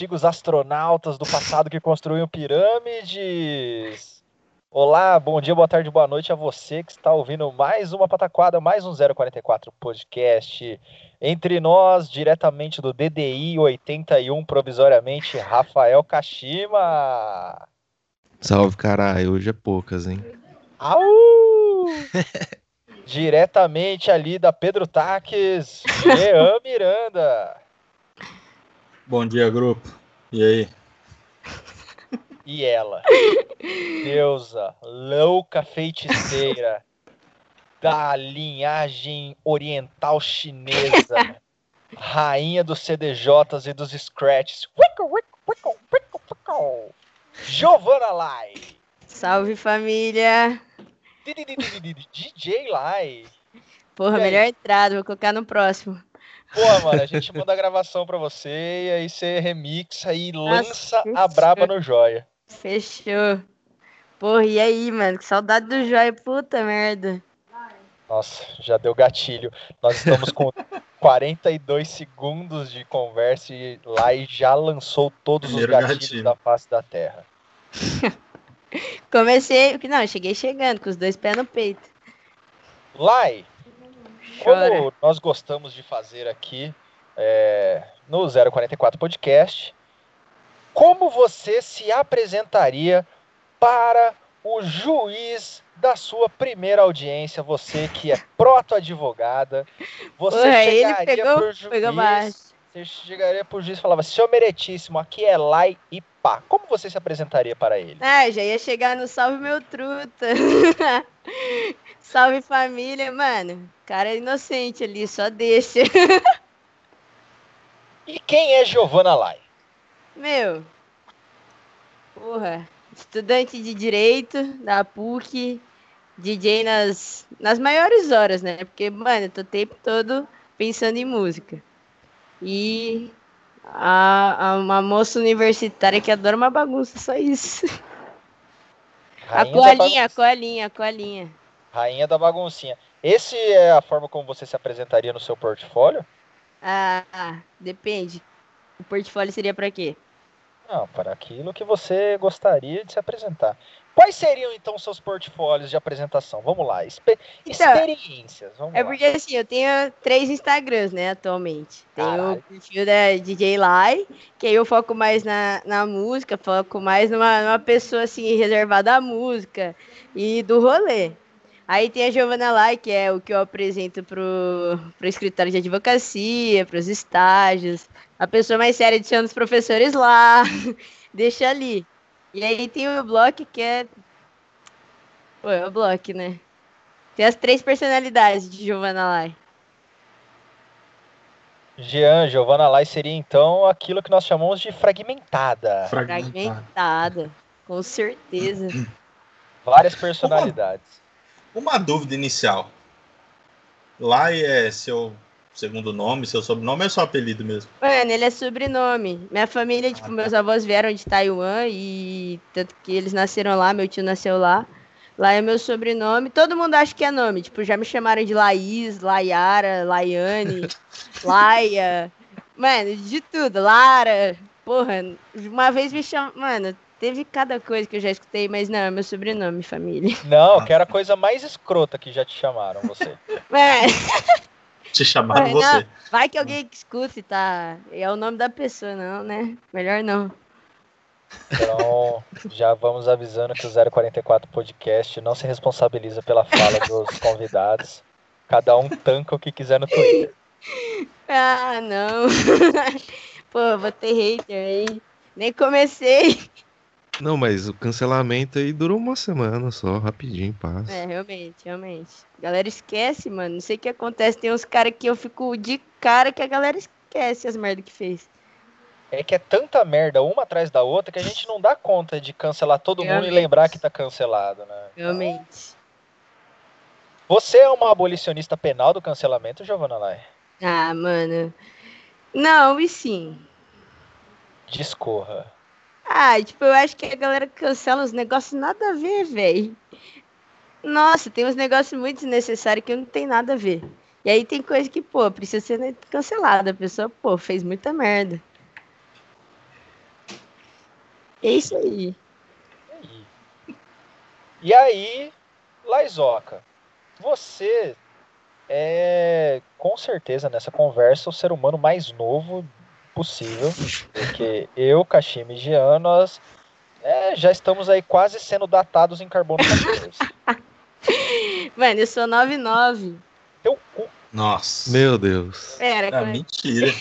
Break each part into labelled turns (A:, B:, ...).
A: os antigos astronautas do passado que construíam pirâmides. Olá, bom dia, boa tarde, boa noite a você que está ouvindo mais uma pataquada, mais um 044 podcast. Entre nós, diretamente do DDI 81, provisoriamente, Rafael Kashima.
B: Salve, caralho, hoje é poucas, hein?
A: Au! diretamente ali da Pedro Taques, Jean Miranda.
C: Bom dia, grupo. E aí?
A: E ela, deusa, louca feiticeira da linhagem oriental chinesa, rainha dos CDJs e dos Scratches, Giovanna Lai.
D: Salve família!
A: DJ Lai.
D: Porra, melhor entrada, vou colocar no próximo.
A: Pô, mano, a gente manda a gravação pra você e aí você remixa e lança a braba no joia.
D: Fechou. Porra, e aí, mano? Que saudade do joia, puta merda.
A: Nossa, já deu gatilho. Nós estamos com 42 segundos de conversa e lá e já lançou todos Primeiro os gatilhos gatilho. da face da Terra.
D: Comecei, não, cheguei chegando com os dois pés no peito.
A: Lai, como nós gostamos de fazer aqui é, no 044 Podcast, como você se apresentaria para o juiz da sua primeira audiência, você que é proto-advogada, você Ué, chegaria pegou, pro juiz, você chegaria pro juiz e falava, senhor meritíssimo, aqui é Lai e pá. Como você se apresentaria para ele?
D: Ah, já ia chegar no salve meu truta. salve família, mano. Cara é inocente ali, só deixa.
A: e quem é Giovana Lai?
D: Meu, porra, estudante de direito da PUC, DJ nas, nas maiores horas, né? Porque, mano, eu tô o tempo todo pensando em música. E a, a, uma moça universitária que adora uma bagunça, só isso. Rainha a colinha, a colinha, a colinha.
A: Rainha da baguncinha. Esse é a forma como você se apresentaria no seu portfólio?
D: Ah, depende. O portfólio seria para quê?
A: Não, para aquilo que você gostaria de se apresentar. Quais seriam então seus portfólios de apresentação? Vamos lá, Espe então, experiências. Vamos
D: é porque assim, eu tenho três Instagrams, né, atualmente. Tenho o perfil da DJ Lai, que aí eu foco mais na, na música, foco mais numa, numa pessoa assim reservada à música e do rolê. Aí tem a Giovana Lai, que é o que eu apresento pro, pro escritório de advocacia, pros estágios, a pessoa mais séria um dos professores lá, deixa ali. E aí tem o bloco que é. Pô, é o bloco, né? Tem as três personalidades de Giovanna Lai.
A: Jean, Giovanna Lai seria então aquilo que nós chamamos de fragmentada.
D: Fragmentada, fragmentada com certeza.
A: Várias personalidades.
C: Uma, uma dúvida inicial. Lai é seu segundo nome, seu sobrenome ou é só apelido mesmo?
D: Mano, ele é sobrenome. Minha família, tipo, ah, tá. meus avós vieram de Taiwan e tanto que eles nasceram lá, meu tio nasceu lá. Lá é meu sobrenome. Todo mundo acha que é nome. Tipo, já me chamaram de Laís, Laiara, Laiane, Laia. Mano, de tudo. Lara. Porra, uma vez me chamaram. Mano, teve cada coisa que eu já escutei, mas não, é meu sobrenome, família.
A: Não, que era a coisa mais escrota que já te chamaram, você.
D: É.
C: Te chamaram vai, você. Não,
D: vai que alguém escute, tá? É o nome da pessoa, não, né? Melhor não.
A: Então, já vamos avisando que o 044 Podcast não se responsabiliza pela fala dos convidados. Cada um tanca o que quiser no Twitter.
D: Ah, não. Pô, vou ter hater aí. Nem comecei.
B: Não, mas o cancelamento aí durou uma semana só, rapidinho, passa.
D: É, realmente, realmente. A galera esquece, mano. Não sei o que acontece. Tem uns caras que eu fico de cara que a galera esquece as merdas que fez.
A: É que é tanta merda uma atrás da outra que a gente não dá conta de cancelar todo realmente. mundo e lembrar que tá cancelado, né?
D: Realmente.
A: Você é uma abolicionista penal do cancelamento, Giovanna Lai?
D: Ah, mano. Não, e sim.
A: Discorra.
D: Ah, tipo, eu acho que a galera cancela os negócios nada a ver, velho. Nossa, tem uns negócios muito desnecessários que não tem nada a ver. E aí tem coisa que, pô, precisa ser cancelada. A pessoa, pô, fez muita merda. É isso aí.
A: E aí, Laizoca, você é com certeza nessa conversa o ser humano mais novo possível, porque eu, Kashima e Jean, nós é, já estamos aí quase sendo datados em carbono 14.
D: Mano, eu sou 99.
A: Teu cu.
C: Nossa.
B: Meu Deus.
D: Pera,
C: Ah,
D: como é?
C: mentira.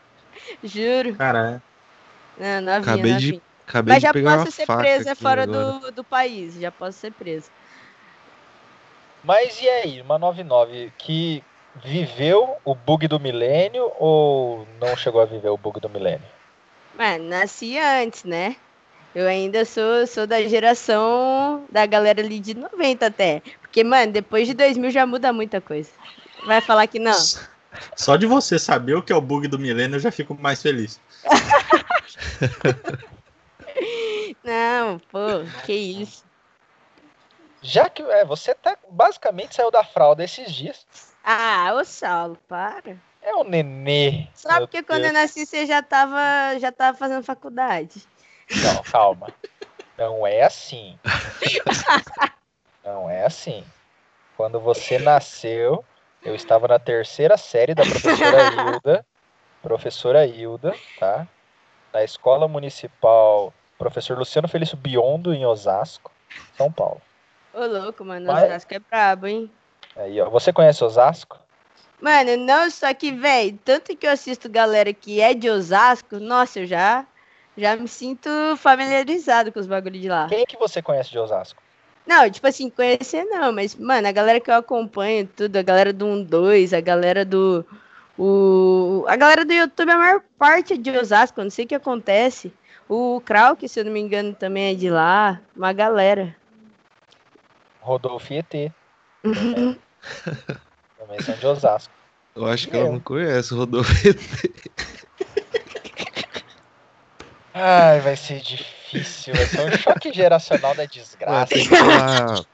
D: juro.
C: Caralho.
D: Não, novinha,
B: Acabei de,
D: novinha.
B: acabei
D: Mas já
B: de pegar
D: posso
B: uma
D: ser presa fora
B: agora.
D: do, do país. Já posso ser presa.
A: Mas e aí, uma 99 que viveu o bug do milênio ou não chegou a viver o bug do milênio?
D: Mano, nasci antes, né? Eu ainda sou, sou da geração da galera ali de 90 até. Porque, mano, depois de 2000 já muda muita coisa. Vai falar que não?
C: Só de você saber o que é o bug do milênio, eu já fico mais feliz.
D: Não, pô, que isso.
A: Já que é, você tá, basicamente saiu da fralda esses dias.
D: Ah, ô Saulo, para.
A: É o nenê.
D: Só porque quando
A: Deus.
D: eu nasci você já tava, já tava fazendo faculdade.
A: Não, calma. Não é assim. Não é assim. Quando você nasceu, eu estava na terceira série da professora Hilda. Professora Hilda, tá? Na Escola Municipal Professor Luciano Felício Biondo, em Osasco, São Paulo.
D: Ô, louco, mano,
A: Vai.
D: Osasco é brabo, hein?
A: Aí, ó. Você conhece Osasco?
D: Mano, não, só que, velho, tanto que eu assisto galera que é de Osasco, nossa, eu já, já me sinto familiarizado com os bagulhos de lá.
A: Quem que você conhece de Osasco?
D: Não, tipo assim, conhecer não, mas, mano, a galera que eu acompanho, tudo, a galera do 1-2, a galera do. O, a galera do YouTube, a maior parte é de Osasco, eu não sei o que acontece. O Krauk, se eu não me engano, também é de lá. Uma galera.
A: Rodolfo e ET. também são de Osasco.
B: Eu acho que
A: Eu.
B: ela não conhece o Rodolfo.
A: Ai, vai ser difícil. Vai ser um choque geracional da
B: Ué,
A: desgraça.
B: tem que falar.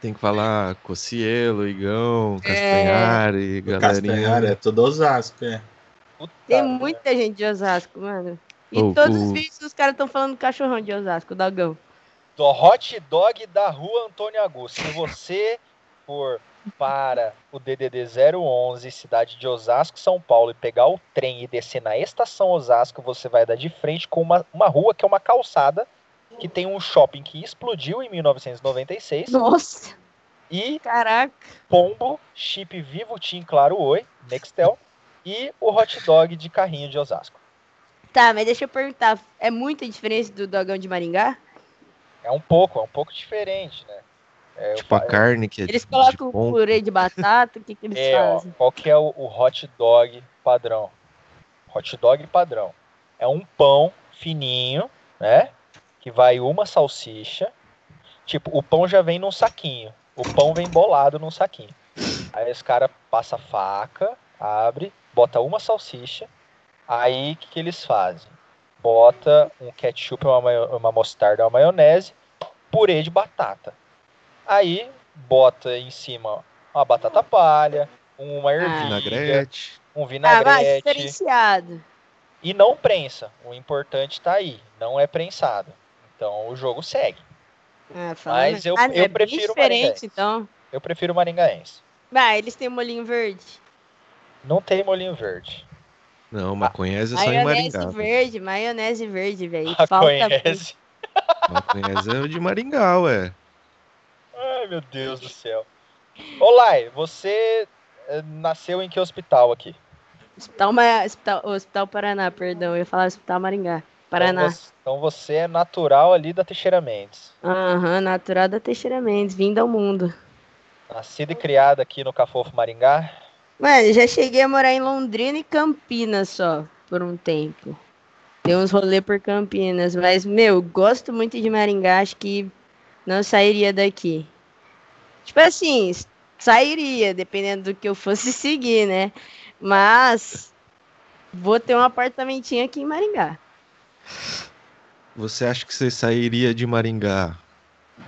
B: Tem que falar Cocielo, Igão, Castanhari,
C: Castanhar é
B: galerinha.
C: tudo Osasco, é.
A: Puta
D: Tem muita gente de Osasco, mano. E
B: Ô,
D: todos
B: o-
D: os vídeos os caras estão falando do cachorrão de Osasco, dogão.
A: do hot dog da rua Antônio Augusto. Se você for para o DDD 011, cidade de Osasco, São Paulo, e pegar o trem e descer na estação Osasco, você vai dar de frente com uma, uma rua que é uma calçada, que tem um shopping que explodiu em 1996,
D: Nossa,
A: e
D: caraca.
A: Pombo, Chip Vivo, Tim Claro Oi, Nextel, e o hot dog de carrinho de Osasco.
D: Tá, mas deixa eu perguntar, é muita diferença do dogão de Maringá?
A: É um pouco, é um pouco diferente, né? É,
B: Tipo a carne que é
D: Eles
B: de
D: colocam
B: ponta.
D: purê de batata, o que, que eles
A: É, ó,
D: fazem?
A: qual que é o, o hot dog padrão? Hot dog padrão. É um pão fininho, né? Que vai uma salsicha. Tipo, o pão já vem num saquinho. O pão vem bolado num saquinho. Aí os caras passam a faca, abre, bota uma salsicha. Aí o que, que eles fazem? Bota um ketchup, uma, uma mostarda, uma maionese, purê de batata. Aí bota em cima uma batata palha, uma ervilha,
B: Vinagrete.
A: um
D: Ah, mas
A: vinagrete.
D: diferenciado.
A: e não prensa. O importante tá aí, não é prensado. Então o jogo segue.
D: Ah,
A: Mas eu-
D: ah,
A: eu
D: é
A: prefiro
D: diferente,
A: maringaense.
D: então.
A: Eu prefiro o maringaense.
D: Vai, eles têm molhinho verde.
A: Não tem molinho verde.
B: Não, maconhese é só em
D: Maionese
B: Maringá.
D: verde, maionese verde, velho.
A: Ah,
D: Falta
A: conhece?
B: Maconhese é de Maringá, ué.
A: Ai, meu Deus do céu. Olá, você eh, nasceu em que hospital aqui?
D: Hospital, Ma... Hospital... Hospital Paraná, perdão. Eu ia falar Hospital Maringá. Paraná.
A: Então você, então você é natural ali da Teixeira Mendes.
D: Aham, natural da Teixeira Mendes, vinda ao mundo.
A: Nascida e criada aqui no Cafofo Maringá.
D: Mano, já cheguei a morar em Londrina e Campinas só, por um tempo. Dei uns rolê por Campinas, mas, meu, gosto muito de Maringá, acho que não sairia daqui. Tipo assim, sairia, dependendo do que eu fosse seguir, né? Mas vou ter um apartamentinho aqui em Maringá.
B: Você acha que você sairia de Maringá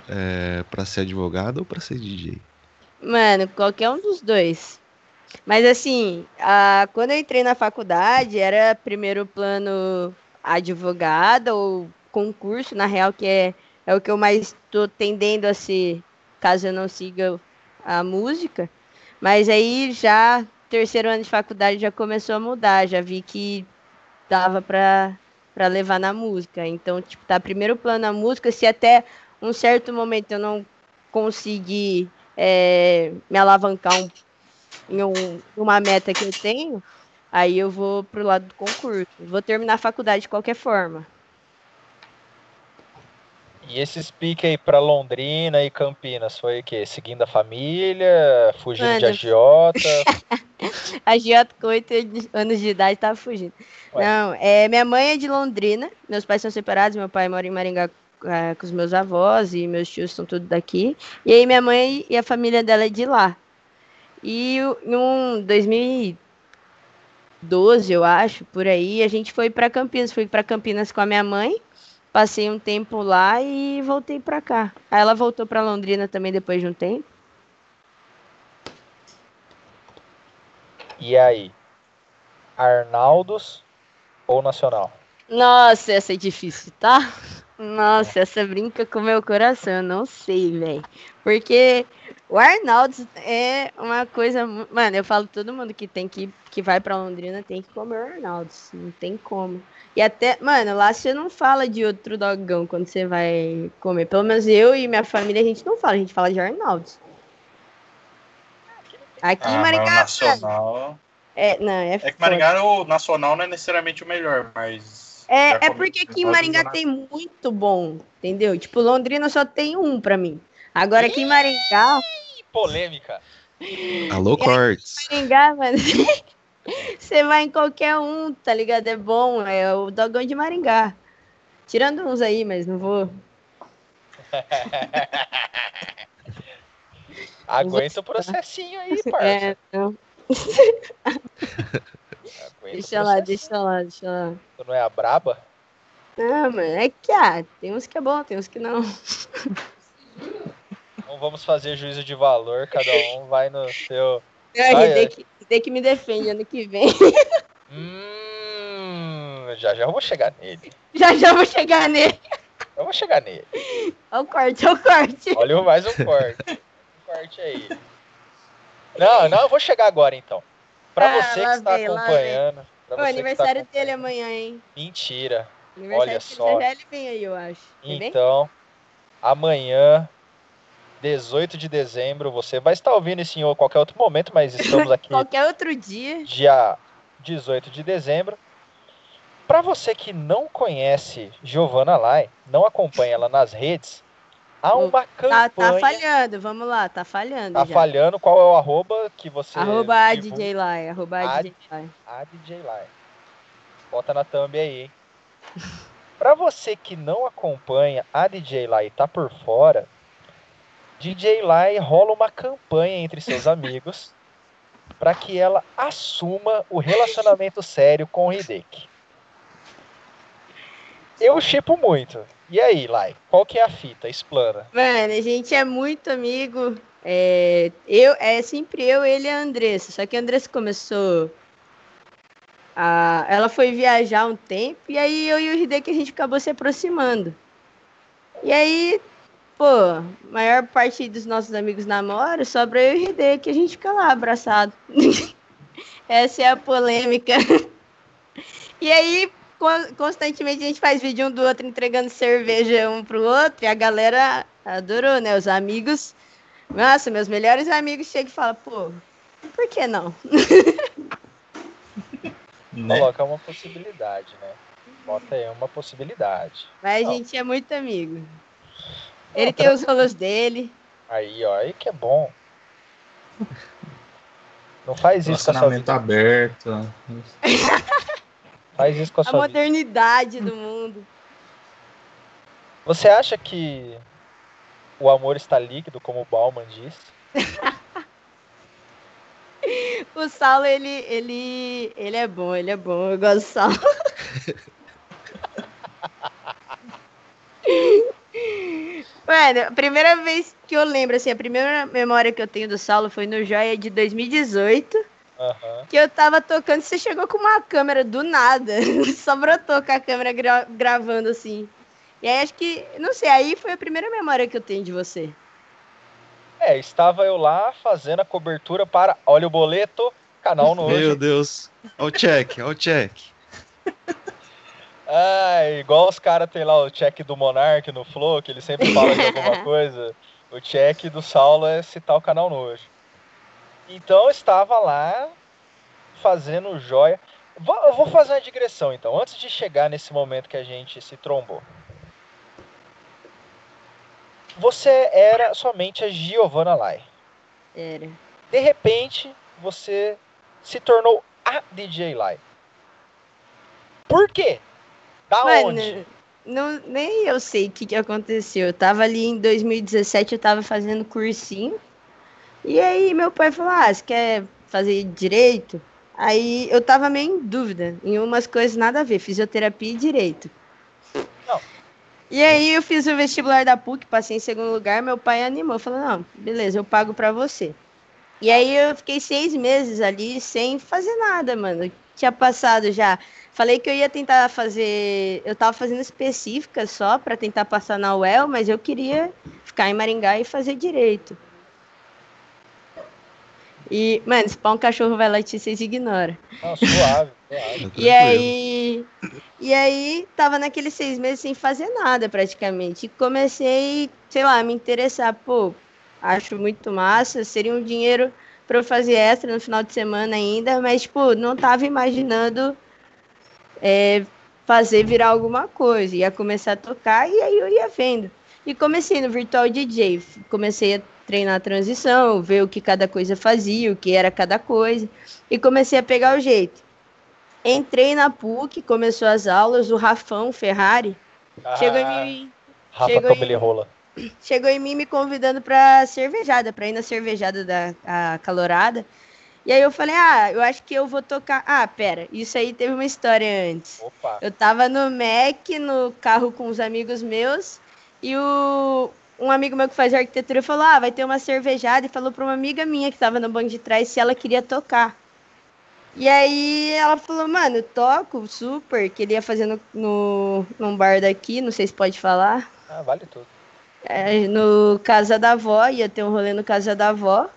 B: é, pra ser advogado ou pra ser DJ?
D: Mano, qualquer um dos dois. Mas assim, a, quando eu entrei na faculdade, era primeiro plano advogada ou concurso, na real, que é, é o que eu mais estou tendendo a ser, caso eu não siga a música. Mas aí já, terceiro ano de faculdade já começou a mudar, já vi que dava para para levar na música. Então, tipo, tá primeiro plano a música, se até um certo momento eu não conseguir é, me alavancar um, em um, uma meta que eu tenho, aí eu vou pro lado do concurso. Vou terminar a faculdade de qualquer forma.
A: E esses piques aí pra Londrina e Campinas foi o quê? Seguindo a família, fugindo Mano, de agiota?
D: agiota com 8 anos de idade tava fugindo. Ué. Não, é, minha mãe é de Londrina, meus pais são separados, meu pai mora em Maringá é, com os meus avós e meus tios são tudo daqui. E aí minha mãe e a família dela é de lá. E em um 2012, eu acho, por aí, a gente foi para Campinas, fui para Campinas com a minha mãe Passei um tempo lá e voltei para cá. Aí ela voltou para Londrina também depois de um tempo.
A: E aí? Arnaldos ou Nacional?
D: Nossa, essa é difícil, tá? Nossa, essa brinca com meu coração, eu não sei, velho. Porque o Arnaldo é uma coisa. Mano, eu falo todo mundo que tem que, que vai pra Londrina tem que comer o Arnaldo. Não tem como. E até, mano, lá você não fala de outro dogão quando você vai comer. Pelo menos eu e minha família a gente não fala, a gente fala de Arnaldo. Aqui ah, em Maringá.
C: Nacional...
D: É, não, é,
C: é que Maringá o nacional não é necessariamente o melhor, mas.
D: É, é porque aqui em Maringá tem muito bom, entendeu? Tipo, Londrina só tem um pra mim. Agora aqui em Maringá.
A: Polêmica.
B: Alô, Cortes.
D: Maringá, mano. Você vai em qualquer um, tá ligado? É bom, é o dogão de Maringá. Tirando uns aí, mas não vou.
A: Aguenta o processinho aí, parça. É, não.
D: deixa lá, deixa lá, deixa lá.
A: Tu não é a braba?
D: Não, mano, é que ah, tem uns que é bom, tem uns que não.
A: Não vamos fazer juízo de valor, cada um vai no seu.
D: É, que Hideki que me defende ano que vem.
A: Hum, já já eu vou chegar nele.
D: Já já vou chegar nele.
A: Eu vou chegar nele.
D: Olha o corte, olha o corte.
A: Olha mais um corte. um corte aí. Não, não, eu vou chegar agora então. Pra ah, você que está vem, acompanhando.
D: O aniversário tá dele amanhã, hein?
A: Mentira. Olha só.
D: Já ele vem aí, eu acho.
A: então, amanhã 18 de dezembro. Você vai estar ouvindo isso em qualquer outro momento, mas estamos aqui.
D: qualquer outro dia.
A: Dia 18 de dezembro. Para você que não conhece Giovanna Lai, não acompanha ela nas redes, há uma campanha.
D: Tá, tá falhando, vamos lá, tá falhando.
A: Tá já. falhando, qual é o arroba que você.
D: Arroba a DJ Lai, arroba a DJ Lai.
A: A DJ Lai. Bota na thumb aí, hein? Para você que não acompanha a DJ Lai e tá por fora, DJ Lai rola uma campanha entre seus amigos para que ela assuma o relacionamento sério com o Hideki. Eu chipo muito. E aí, Lai, qual que é a fita? Explana.
D: Mano, a gente é muito amigo. É, eu, é sempre eu, ele e a Andressa. Só que a Andressa começou. A, ela foi viajar um tempo e aí eu e o Hideki a gente acabou se aproximando. E aí pô, maior parte dos nossos amigos namoram, sobra eu e o que a gente fica lá abraçado. Essa é a polêmica. e aí, constantemente a gente faz vídeo um do outro entregando cerveja um pro outro, e a galera adorou, né? Os amigos. Nossa, meus melhores amigos chegam e falam, pô, por que não?
A: né? Coloca uma possibilidade, né? Bota aí uma possibilidade.
D: Mas a gente é muito amigo. Ele tem os rolos dele.
A: Aí, ó, aí que é bom. Não faz isso com a sua vida.
C: aberto.
A: faz isso com a, a sua
D: vida. Modernidade do mundo.
A: Você acha que o amor está líquido, como o Bauman disse?
D: o Saulo, ele, ele, ele é bom, ele é bom. Eu gosto do Saulo. Mano, a primeira vez que eu lembro, assim, a primeira memória que eu tenho do Saulo foi no Joia de 2018. Uhum. Que eu tava tocando, você chegou com uma câmera do nada. Só brotou com a câmera gra gravando assim. E aí acho que, não sei, aí foi a primeira memória que eu tenho de você.
A: É, estava eu lá fazendo a cobertura para Olha o Boleto, canal novo.
B: Meu Deus. Olha o check, olha o check.
A: Ah, igual os caras tem lá o check do Monark no Flow, que ele sempre fala de alguma coisa. O check do Saulo é citar o canal nojo. Então eu estava lá fazendo joia. Eu vou fazer uma digressão então, antes de chegar nesse momento que a gente se trombou. Você era somente a Giovanna Lai.
D: Era.
A: De repente, você se tornou a DJ Lai. Por quê? Da onde?
D: Não, nem eu sei o que, que aconteceu. Eu tava ali em 2017, eu tava fazendo cursinho. E aí meu pai falou: Ah, você quer fazer direito? Aí eu tava meio em dúvida em umas coisas nada a ver, fisioterapia e direito.
A: Não.
D: E aí eu fiz o vestibular da PUC, passei em segundo lugar, meu pai animou, falou, não, beleza, eu pago pra você. E aí eu fiquei seis meses ali sem fazer nada, mano. Tinha passado já. Falei que eu ia tentar fazer. Eu tava fazendo específica só para tentar passar na UEL, mas eu queria ficar em Maringá e fazer direito. E, mano, se pá um cachorro vai latir, vocês ignoram.
A: Não, suave, suave.
D: E aí, e aí, tava naqueles seis meses sem fazer nada praticamente. E comecei, sei lá, a me interessar. Pô, acho muito massa. Seria um dinheiro para eu fazer extra no final de semana ainda, mas, tipo, não tava imaginando é, fazer virar alguma coisa. Ia começar a tocar e aí eu ia vendo. E comecei no Virtual DJ. Comecei a treinar a transição, ver o que cada coisa fazia, o que era cada coisa, e comecei a pegar o jeito. Entrei na PUC, começou as aulas, o Rafão Ferrari
A: Ah,
D: chegou em mim,
A: Rafa
D: chegou
A: Toma ele rola.
D: chegou em mim me convidando para cervejada, para ir na cervejada da a calorada. E aí eu falei: "Ah, eu acho que eu vou tocar". Ah, pera, isso aí teve uma história antes.
A: Opa.
D: Eu tava no Mac, no carro com os amigos meus, e o, um amigo meu que faz arquitetura falou: Ah, vai ter uma cervejada, e falou pra uma amiga minha que tava no banco de trás se ela queria tocar. E aí ela falou, mano, toco super, que ele ia fazer no, no, num bar daqui, não sei se pode falar.
A: Ah, vale tudo.
D: É, no Casa da Avó, ia ter um rolê no Casa da Avó.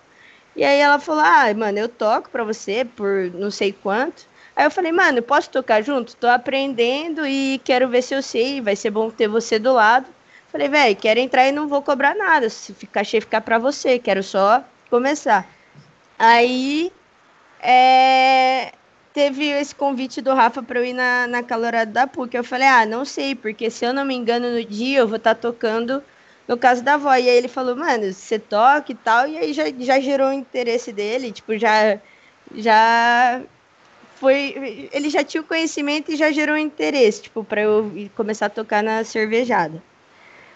D: E aí ela falou, ah, mano, eu toco pra você por não sei quanto. Aí eu falei, mano, posso tocar junto? Tô aprendendo e quero ver se eu sei, vai ser bom ter você do lado. Falei, velho, quero entrar e não vou cobrar nada, se ficar cheio ficar pra você, quero só começar. Aí é, teve esse convite do Rafa pra eu ir na, na calorada da PUC. Eu falei, ah, não sei, porque se eu não me engano, no dia eu vou estar tocando no caso da avó. E aí ele falou, mano, você toca e tal, e aí já, já gerou o interesse dele, tipo, já. Já foi. Ele já tinha o conhecimento e já gerou interesse, tipo, pra eu começar a tocar na cervejada.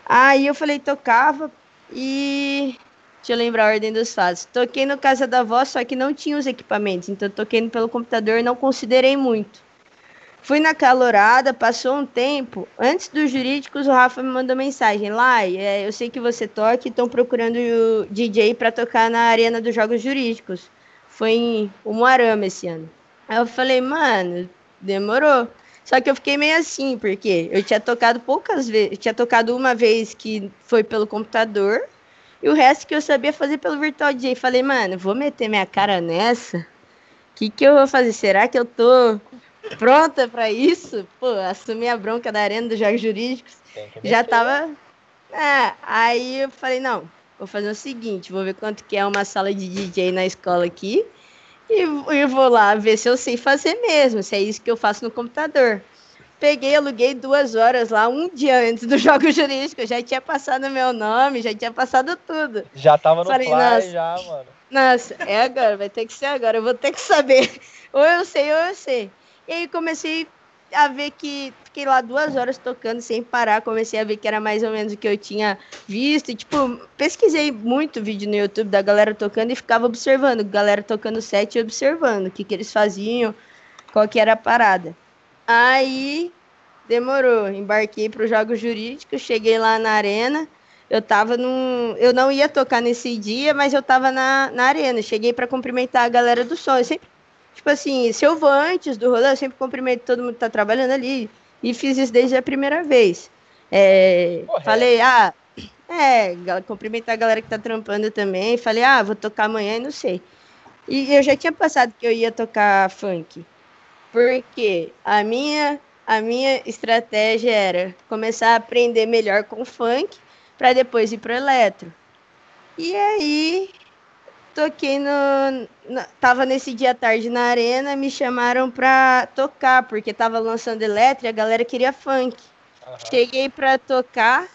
D: Aí eu falei, tocava e. Deixa eu lembrar a ordem dos fatos. Toquei no Casa da Avó, só que não tinha os equipamentos, então toquei pelo computador não considerei muito. Fui na calorada, passou um tempo. Antes dos jurídicos, o Rafa me mandou mensagem. Lá, é, eu sei que você toca e estão procurando o DJ para tocar na arena dos jogos jurídicos. Foi em Umuarama esse ano. Aí eu falei, mano, demorou. Só que eu fiquei meio assim, porque eu tinha tocado poucas vezes. Eu tinha tocado uma vez que foi pelo computador. E o resto que eu sabia fazer pelo Virtual DJ. Falei, mano, vou meter minha cara nessa? O que, que eu vou fazer? Será que eu tô pronta para isso? Pô, assumir a bronca da arena dos jogos jurídicos. Já tava. É, aí eu falei, não, vou fazer o seguinte, vou ver quanto que é uma sala de DJ na escola aqui. E eu vou lá ver se eu sei fazer mesmo, se é isso que eu faço no computador. Peguei, aluguei duas horas lá, um dia antes do jogo jurídico. Já tinha passado meu nome, já tinha passado tudo.
A: Já tava no
D: Falei,
A: já, mano.
D: Nossa, é agora, vai ter que ser agora. Eu vou ter que saber. Ou eu sei, ou eu sei. E aí comecei a ver que fiquei lá duas horas tocando sem parar. Comecei a ver que era mais ou menos o que eu tinha visto. E, tipo, pesquisei muito vídeo no YouTube da galera tocando e ficava observando. Galera tocando set e observando o que, que eles faziam, qual que era a parada. Aí demorou. Embarquei para os jogos jurídicos, cheguei lá na arena. Eu tava num. Eu não ia tocar nesse dia, mas eu tava na, na arena. Cheguei para cumprimentar a galera do som. Eu sempre, tipo assim, se eu vou antes do rolê, eu sempre cumprimento todo mundo que tá trabalhando ali. E fiz isso desde a primeira vez. É, falei, ah, é, cumprimentar a galera que tá trampando também. Falei, ah, vou tocar amanhã e não sei. E eu já tinha passado que eu ia tocar funk. Porque a minha, a minha estratégia era começar a aprender melhor com funk para depois ir pro eletro. E aí toquei no, no, tava nesse dia à tarde na arena, me chamaram pra tocar, porque tava lançando eletro e a galera queria funk. Uhum. Cheguei pra tocar,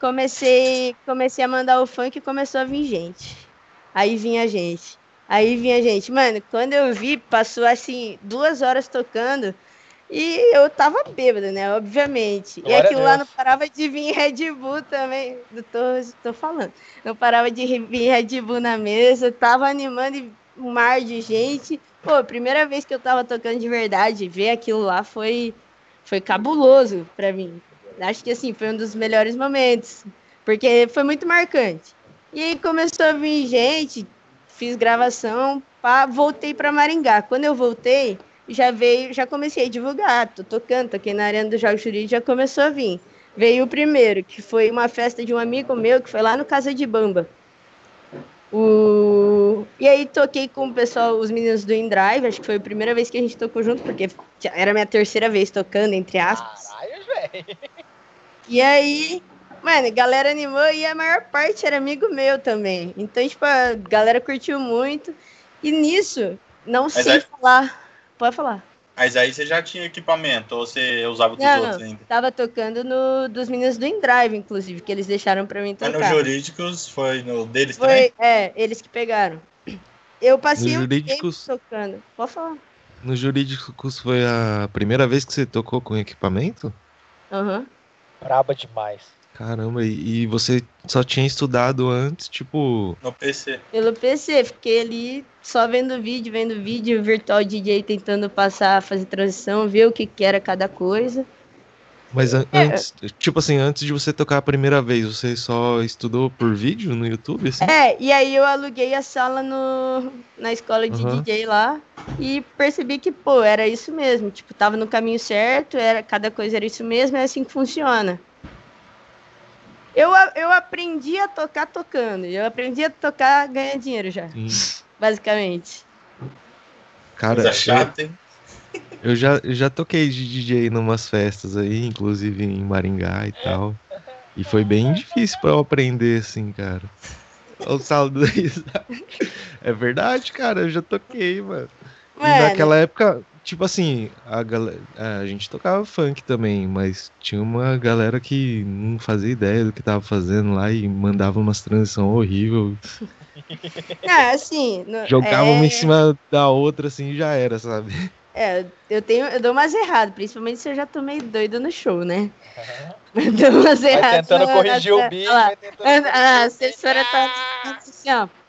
D: comecei, comecei a mandar o funk e começou a vir gente. Aí vinha gente. Aí vinha gente. Mano, quando eu vi, passou assim duas horas tocando. E eu tava bêbada, né? Obviamente. Glória e aquilo lá não parava de vir Red Bull também. Tô, tô falando. Não parava de vir Red Bull na mesa. Tava animando um mar de gente. Pô, primeira vez que eu tava tocando de verdade, ver aquilo lá foi, foi cabuloso pra mim. Acho que assim, foi um dos melhores momentos. Porque foi muito marcante. E aí começou a vir gente, fiz gravação, pá, voltei para Maringá. Quando eu voltei, já veio, já comecei a divulgar, tô tocando, toquei na Arena do Jogo Jurídico, já começou a vir. Veio o primeiro, que foi uma festa de um amigo meu, que foi lá no Casa de Bamba. O... E aí toquei com o pessoal, os meninos do InDrive, acho que foi a primeira vez que a gente tocou junto, porque era a minha terceira vez tocando, entre aspas. Caralho, velho. E aí Mano, a galera animou e a maior parte era amigo meu também. Então, tipo, a galera curtiu muito. E nisso, não Mas sei aí... falar. Pode falar.
C: Mas aí você já tinha equipamento, ou você usava dos não, outros ainda?
D: Tava tocando no dos meninos do InDrive, inclusive, que eles deixaram pra mim tocar.
C: Mas no Jurídicos foi no deles
D: foi,
C: também?
D: É, eles que pegaram. Eu passei no um jurídicos... tempo tocando. Pode falar.
B: No Jurídicos foi a primeira vez que você tocou com equipamento?
D: Aham. Uhum.
A: Braba demais.
B: Caramba, e você só tinha estudado antes, tipo.
C: No PC.
D: Pelo PC, fiquei ali só vendo vídeo, vendo vídeo, virtual DJ tentando passar, fazer transição, ver o que, que era cada coisa.
B: Mas an é. antes, tipo assim, antes de você tocar a primeira vez, você só estudou por vídeo no YouTube? Assim?
D: É, e aí eu aluguei a sala no, na escola de uhum. DJ lá e percebi que, pô, era isso mesmo. Tipo, tava no caminho certo, era, cada coisa era isso mesmo, é assim que funciona. Eu, eu aprendi a tocar tocando. Eu aprendi a tocar ganhando dinheiro já. Sim. Basicamente.
B: Cara, é chato, hein? Eu já, eu já toquei de DJ numas festas aí, inclusive em Maringá e tal. E foi bem difícil para eu aprender, assim, cara. O saldo É verdade, cara, eu já toquei, mano. mano. E naquela época, tipo assim, a, galera, a gente tocava funk também, mas tinha uma galera que não fazia ideia do que tava fazendo lá e mandava umas transição horrível.
D: Ah, assim. No,
B: Jogava é... uma em cima da outra, assim, e já era, sabe?
D: É, eu tenho, eu dou umas erradas, principalmente se eu já tô meio doido no show, né? Uhum. Dou umas erradas.
A: tentando corrigir o bicho.
D: A assessora tá assim, ó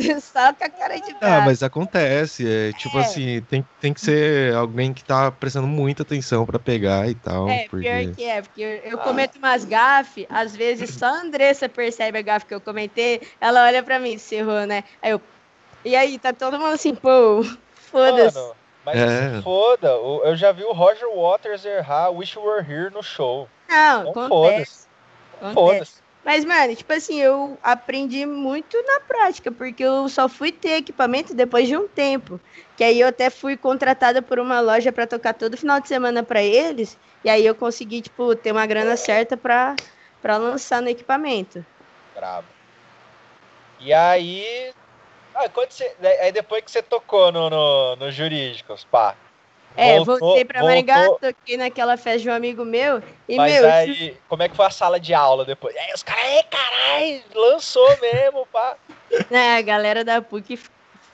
D: só com a cara de.
B: Ah, mas acontece. É, tipo é. assim, tem, tem que ser alguém que tá prestando muita atenção pra pegar e tal.
D: É, porque... pior que é, porque eu, eu cometo umas gafes, às vezes só a Andressa percebe a gafe que eu comentei, ela olha pra mim, se errou, né? Aí eu. E aí, tá todo mundo assim, pô, foda-se.
A: Mas é. foda, eu já vi o Roger Waters errar Wish You Were Here no show.
D: Não, então, foda-se. Foda-se. Mas, mano, tipo assim, eu aprendi muito na prática, porque eu só fui ter equipamento depois de um tempo. Que aí eu até fui contratada por uma loja para tocar todo final de semana para eles. E aí eu consegui, tipo, ter uma grana certa pra, pra lançar no equipamento.
A: Bravo. E aí. Ah, quando você, aí depois que você tocou no, no, no Jurídicos, pá,
D: é, voltou, voltei pra Maringá, toquei naquela festa de um amigo meu. E,
A: Mas
D: meu,
A: aí, como é que foi a sala de aula depois? Aí os caras, caralho, lançou mesmo, pá.
D: É, a galera da PUC,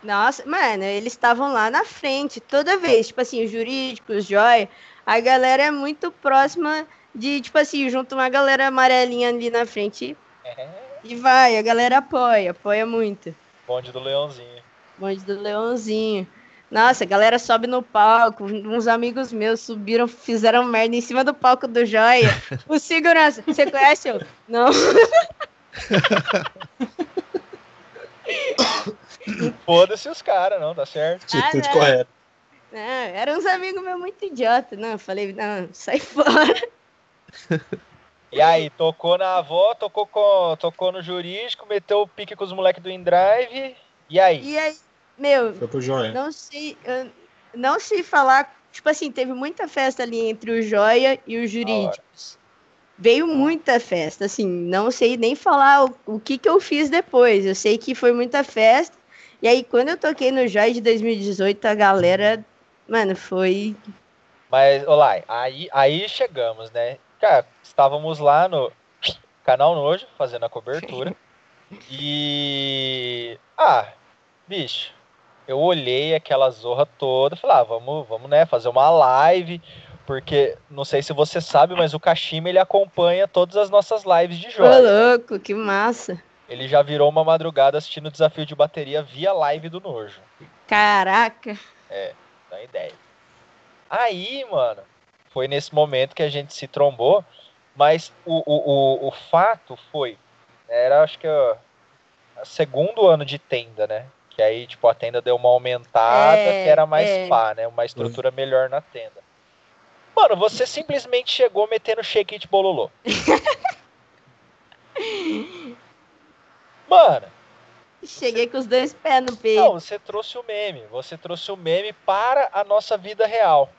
D: nossa, mano, eles estavam lá na frente, toda vez, tipo assim, os jurídicos, joia, a galera é muito próxima de, tipo assim, junto uma galera amarelinha ali na frente. É. E vai, a galera apoia, apoia muito.
A: Bonde do Leãozinho.
D: Bonde do Leãozinho. Nossa, a galera sobe no palco. Uns amigos meus subiram, fizeram merda em cima do palco do Joia. O segurança, você conhece eu? Não.
A: Foda-se os caras, não, tá certo.
C: Atitude ah, correta.
D: Não, eram uns amigos meus muito idiota. Não, eu falei, não, sai fora.
A: E aí, tocou na avó, tocou, com, tocou no jurídico, meteu o pique com os moleques do InDrive. E aí?
D: E aí, meu, não sei, não sei falar. Tipo assim, teve muita festa ali entre o Joia e os jurídicos. Veio muita festa, assim, não sei nem falar o, o que, que eu fiz depois. Eu sei que foi muita festa. E aí, quando eu toquei no Joia de 2018, a galera, mano, foi.
A: Mas, olá, aí, aí chegamos, né? Cara, estávamos lá no canal Nojo, fazendo a cobertura. e. Ah, bicho, eu olhei aquela zorra toda, falei, ah, vamos, vamos, né, fazer uma live, porque não sei se você sabe, mas o Kashima ele acompanha todas as nossas lives de jogo. Ô,
D: louco, que massa.
A: Ele já virou uma madrugada assistindo o desafio de bateria via live do Nojo.
D: Caraca.
A: É, dá ideia. Aí, mano, foi nesse momento que a gente se trombou, mas o, o, o, o fato foi, era acho que o segundo ano de tenda, né? Que aí, tipo, a tenda deu uma aumentada, é, que era mais é. pá, né? Uma estrutura melhor na tenda. Mano, você simplesmente chegou metendo shake it bololô. Mano.
D: Cheguei com os dois pés no peito.
A: Não, você trouxe o meme. Você trouxe o meme para a nossa vida real.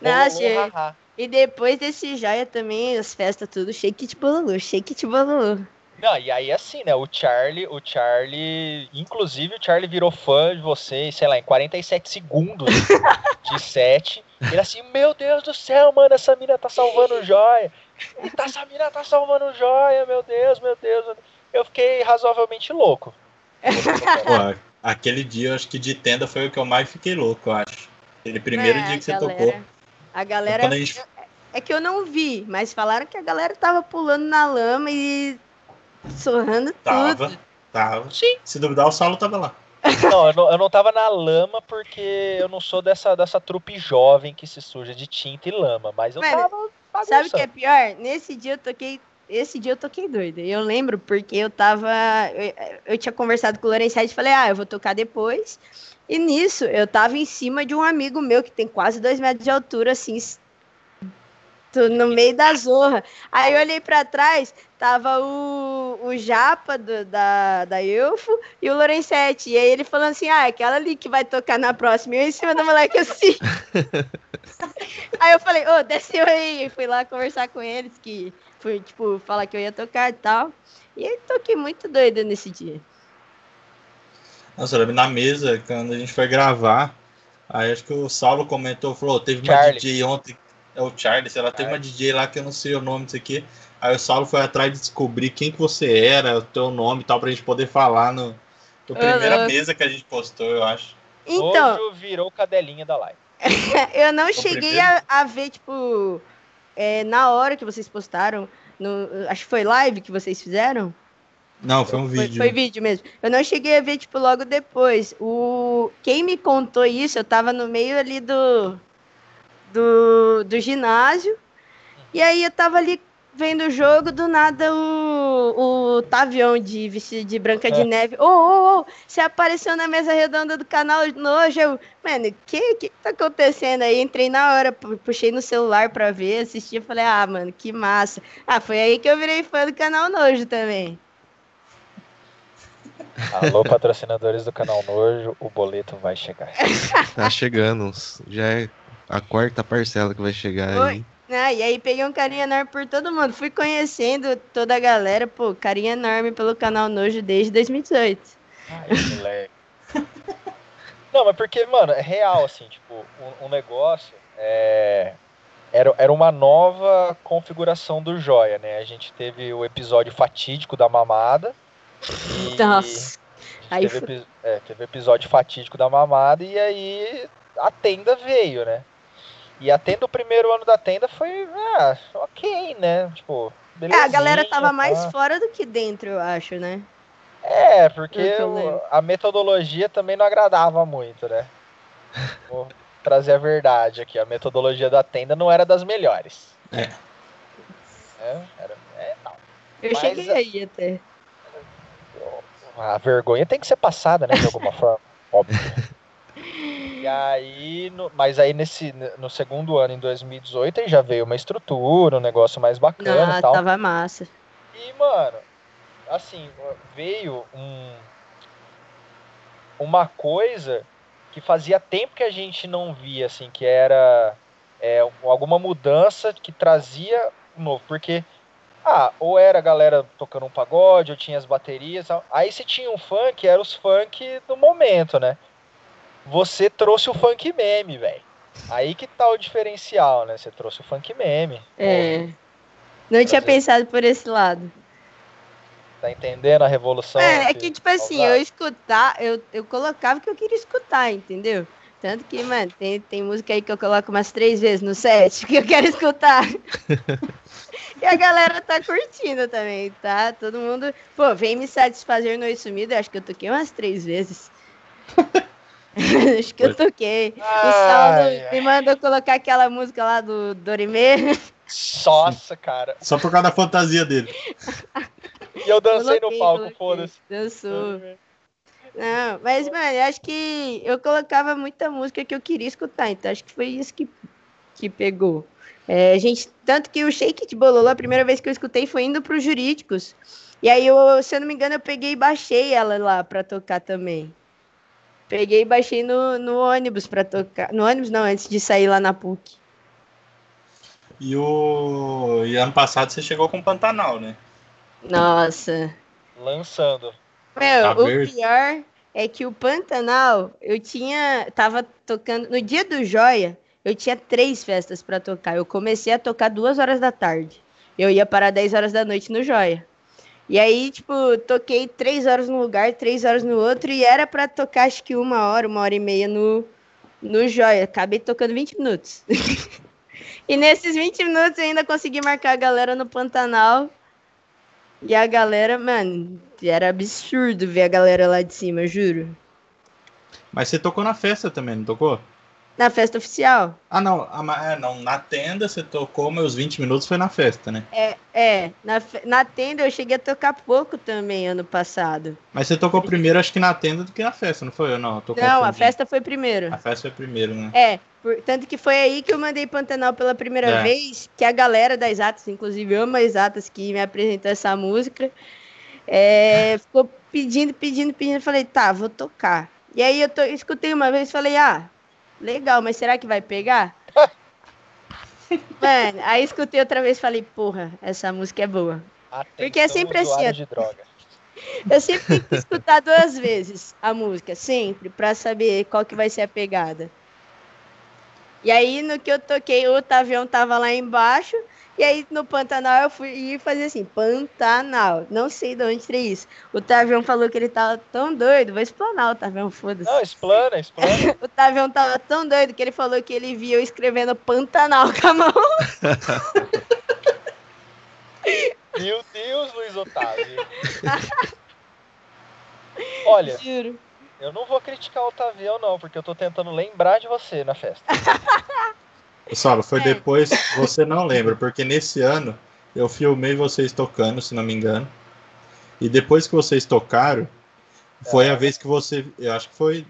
D: Nossa, e depois desse joia também, as festas tudo, shake it bololô, shake it bololô.
A: Não, e aí assim, né? O Charlie, o Charlie, inclusive o Charlie virou fã de vocês, sei lá, em 47 segundos de set. Ele assim, meu Deus do céu, mano, essa mina tá salvando joia. Tá, essa mina tá salvando joia, meu Deus, meu Deus. Eu fiquei razoavelmente louco.
C: Pô, aquele dia, acho que de tenda foi o que eu mais fiquei louco, eu acho. Aquele primeiro é, dia que você
D: galera,
C: tocou.
D: A galera. A gente... É que eu não vi, mas falaram que a galera tava pulando na lama e Sorrando tava, tudo.
C: Tava. Sim. Se duvidar, o Saulo tava lá.
A: Não eu, não, eu não tava na lama porque eu não sou dessa, dessa trupe jovem que se suja de tinta e lama, mas eu Mano, tava
D: bagunçando. Sabe o que é pior? Nesse dia eu toquei. Esse dia eu toquei doida. Eu lembro porque eu tava. Eu, eu tinha conversado com o Lourenço e falei, ah, eu vou tocar depois. E nisso, eu tava em cima de um amigo meu que tem quase dois metros de altura, assim, no meio da zorra. Aí eu olhei para trás, tava o, o Japa do, da, da Eufo e o Lorenzetti. E aí ele falando assim: ah, aquela ali que vai tocar na próxima. E eu em cima do moleque assim. aí eu falei: ô, oh, desceu aí. E fui lá conversar com eles, que fui, tipo, falar que eu ia tocar e tal. E aí toquei muito doida nesse dia.
C: Nossa, na mesa, quando a gente foi gravar, aí acho que o Saulo comentou, falou, teve uma Charlie. DJ ontem é o Charles, ela tem uma DJ lá que eu não sei o nome disso aqui. Aí o Saulo foi atrás de descobrir quem que você era, o teu nome e tal, pra gente poder falar no, no primeira mesa que a gente postou, eu acho.
A: Então, Hoje virou cadelinha da live.
D: eu não o cheguei a, a, ver, tipo, é, na hora que vocês postaram, no, acho que foi live que vocês fizeram.
C: Não, foi um vídeo.
D: Foi, foi, vídeo mesmo. Eu não cheguei a ver, tipo, logo depois. O... Quem me contou isso, eu tava no meio ali do, do, do ginásio. E aí eu tava ali vendo o jogo, do nada o, o Tavião de vestido de Branca é. de Neve. Ô, ô, ô, você apareceu na mesa redonda do canal nojo. Eu, mano, o que, que tá acontecendo aí? Entrei na hora, puxei no celular pra ver, assisti e falei, ah, mano, que massa. Ah, foi aí que eu virei fã do canal Nojo também.
A: Alô, patrocinadores do canal Nojo, o boleto vai chegar.
B: Tá chegando, já é a quarta parcela que vai chegar aí.
D: Ah, e aí peguei um carinho enorme por todo mundo. Fui conhecendo toda a galera, pô, carinho enorme pelo canal Nojo desde 2018. Ai, moleque.
A: Não, mas porque, mano, é real, assim, tipo, um, um negócio é... Era, era uma nova configuração do Joia, né? A gente teve o episódio fatídico da mamada.
D: E... Nossa.
A: Aí teve, é, teve o episódio fatídico da mamada e aí a tenda veio, né? E a tenda, o primeiro ano da tenda foi, ah, ok, né? Tipo,
D: É, a galera tava tá. mais fora do que dentro, eu acho, né?
A: É, porque a metodologia também não agradava muito, né? Vou trazer a verdade aqui. A metodologia da tenda não era das melhores.
C: É.
A: é, era, é
D: não. Eu Mas, cheguei aí até.
A: A vergonha tem que ser passada, né? De alguma forma. Óbvio. E aí, no, mas aí nesse, no segundo ano, em 2018, aí já veio uma estrutura, um negócio mais bacana
D: Ah,
A: e tal.
D: tava massa.
A: E, mano, assim, veio um, uma coisa que fazia tempo que a gente não via, assim, que era é, alguma mudança que trazia novo, porque ah, ou era a galera tocando um pagode, ou tinha as baterias, aí se tinha um funk, era os funk do momento, né? Você trouxe o funk meme, velho. Aí que tá o diferencial, né? Você trouxe o funk meme.
D: É. Não tinha pensado por esse lado.
A: Tá entendendo a revolução?
D: É, é que, tipo assim,
A: causar?
D: eu escutar, eu, eu colocava o que eu queria escutar, entendeu? Tanto que, mano, tem, tem música aí que eu coloco umas três vezes no set que eu quero escutar. e a galera tá curtindo também, tá? Todo mundo. Pô, vem me satisfazer no Sumido, eu acho que eu toquei umas três vezes. acho que eu toquei. O Saulo
A: Ai, ai.
D: me mandou colocar aquela música lá do Dorime.
A: Nossa, cara.
C: Só por causa da fantasia dele.
A: E eu dancei no
D: Coloquei,
A: palco,
D: coloquei.
A: foda-se.
D: Dançou. Não, mas, mano, eu acho que eu colocava muita música que eu queria escutar, então acho que foi isso que, que pegou. É, gente, tanto que o Shake de Bololô, a primeira vez que eu escutei foi indo pros Jurídicos. E aí, eu, se eu não me engano, eu peguei e baixei ela lá pra tocar também. Peguei e baixei no, no ônibus pra tocar. No ônibus não, antes de sair lá na PUC.
C: E o. E ano passado você chegou com Pantanal, né?
D: Nossa.
A: Lançando.
D: Meu,
C: Tá
D: o
C: verde.
D: pior é que o Pantanal, eu tinha. Tava tocando. No dia do Joia, eu tinha três festas pra tocar. Eu comecei a tocar duas horas da tarde. Eu ia parar 10 horas da noite no Joia. E aí, tipo, toquei três horas num lugar, três horas no outro, e era pra tocar acho que uma hora, uma hora e meia no, no Joia. Acabei tocando 20 minutos. e nesses 20 minutos eu ainda consegui marcar a galera no Pantanal. E a galera, mano, era absurdo ver a galera lá de cima, juro.
C: Mas você tocou na festa também, não tocou?
D: Na festa oficial.
C: Ah, não. mas- é, não. Na tenda você tocou, mas os 20 minutos foi na festa, né?
D: É, é na, na tenda eu cheguei a tocar pouco também ano passado.
C: Mas você tocou primeiro, acho que na tenda do que na festa, não foi? Eu não, eu
D: Não, a festa foi primeiro.
C: A festa foi primeiro, né?
D: É, por- tanto que foi aí que eu mandei Pantanal pela primeira
C: É.
D: vez, que a galera das Atas, inclusive eu amo as Atas que me apresentou essa música, é, ficou pedindo, pedindo, pedindo, eu falei, tá, vou tocar. E aí eu to- escutei uma vez e falei, ah, legal, mas será que vai pegar? Mano, aí escutei outra vez e falei, porra, essa música é boa. Porque é
A: Atenção,
D: sempre assim. Eu sempre tenho que escutar duas vezes a música, sempre, pra saber qual que vai ser a pegada. E aí, no que eu toquei, o Tavião tava lá embaixo, e aí no Pantanal eu fui fazer assim, Pantanal. Não sei de onde tirei isso. O Tavião falou que ele tava tão doido, vou explanar o Tavião, foda-se.
A: Não, explana, explana.
D: O Tavião tava tão doido que ele falou que ele via eu escrevendo Pantanal com a mão.
A: Meu Deus, Luiz Otávio. Olha,
D: Juro.
A: eu não vou criticar o Otavião, não, porque eu tô tentando lembrar de você na festa.
C: Saulo, foi
D: É.
C: depois, você não lembra, porque nesse ano eu filmei vocês tocando, se não me engano. E depois que vocês tocaram, foi
A: É.
C: a vez que você. Eu acho que foi.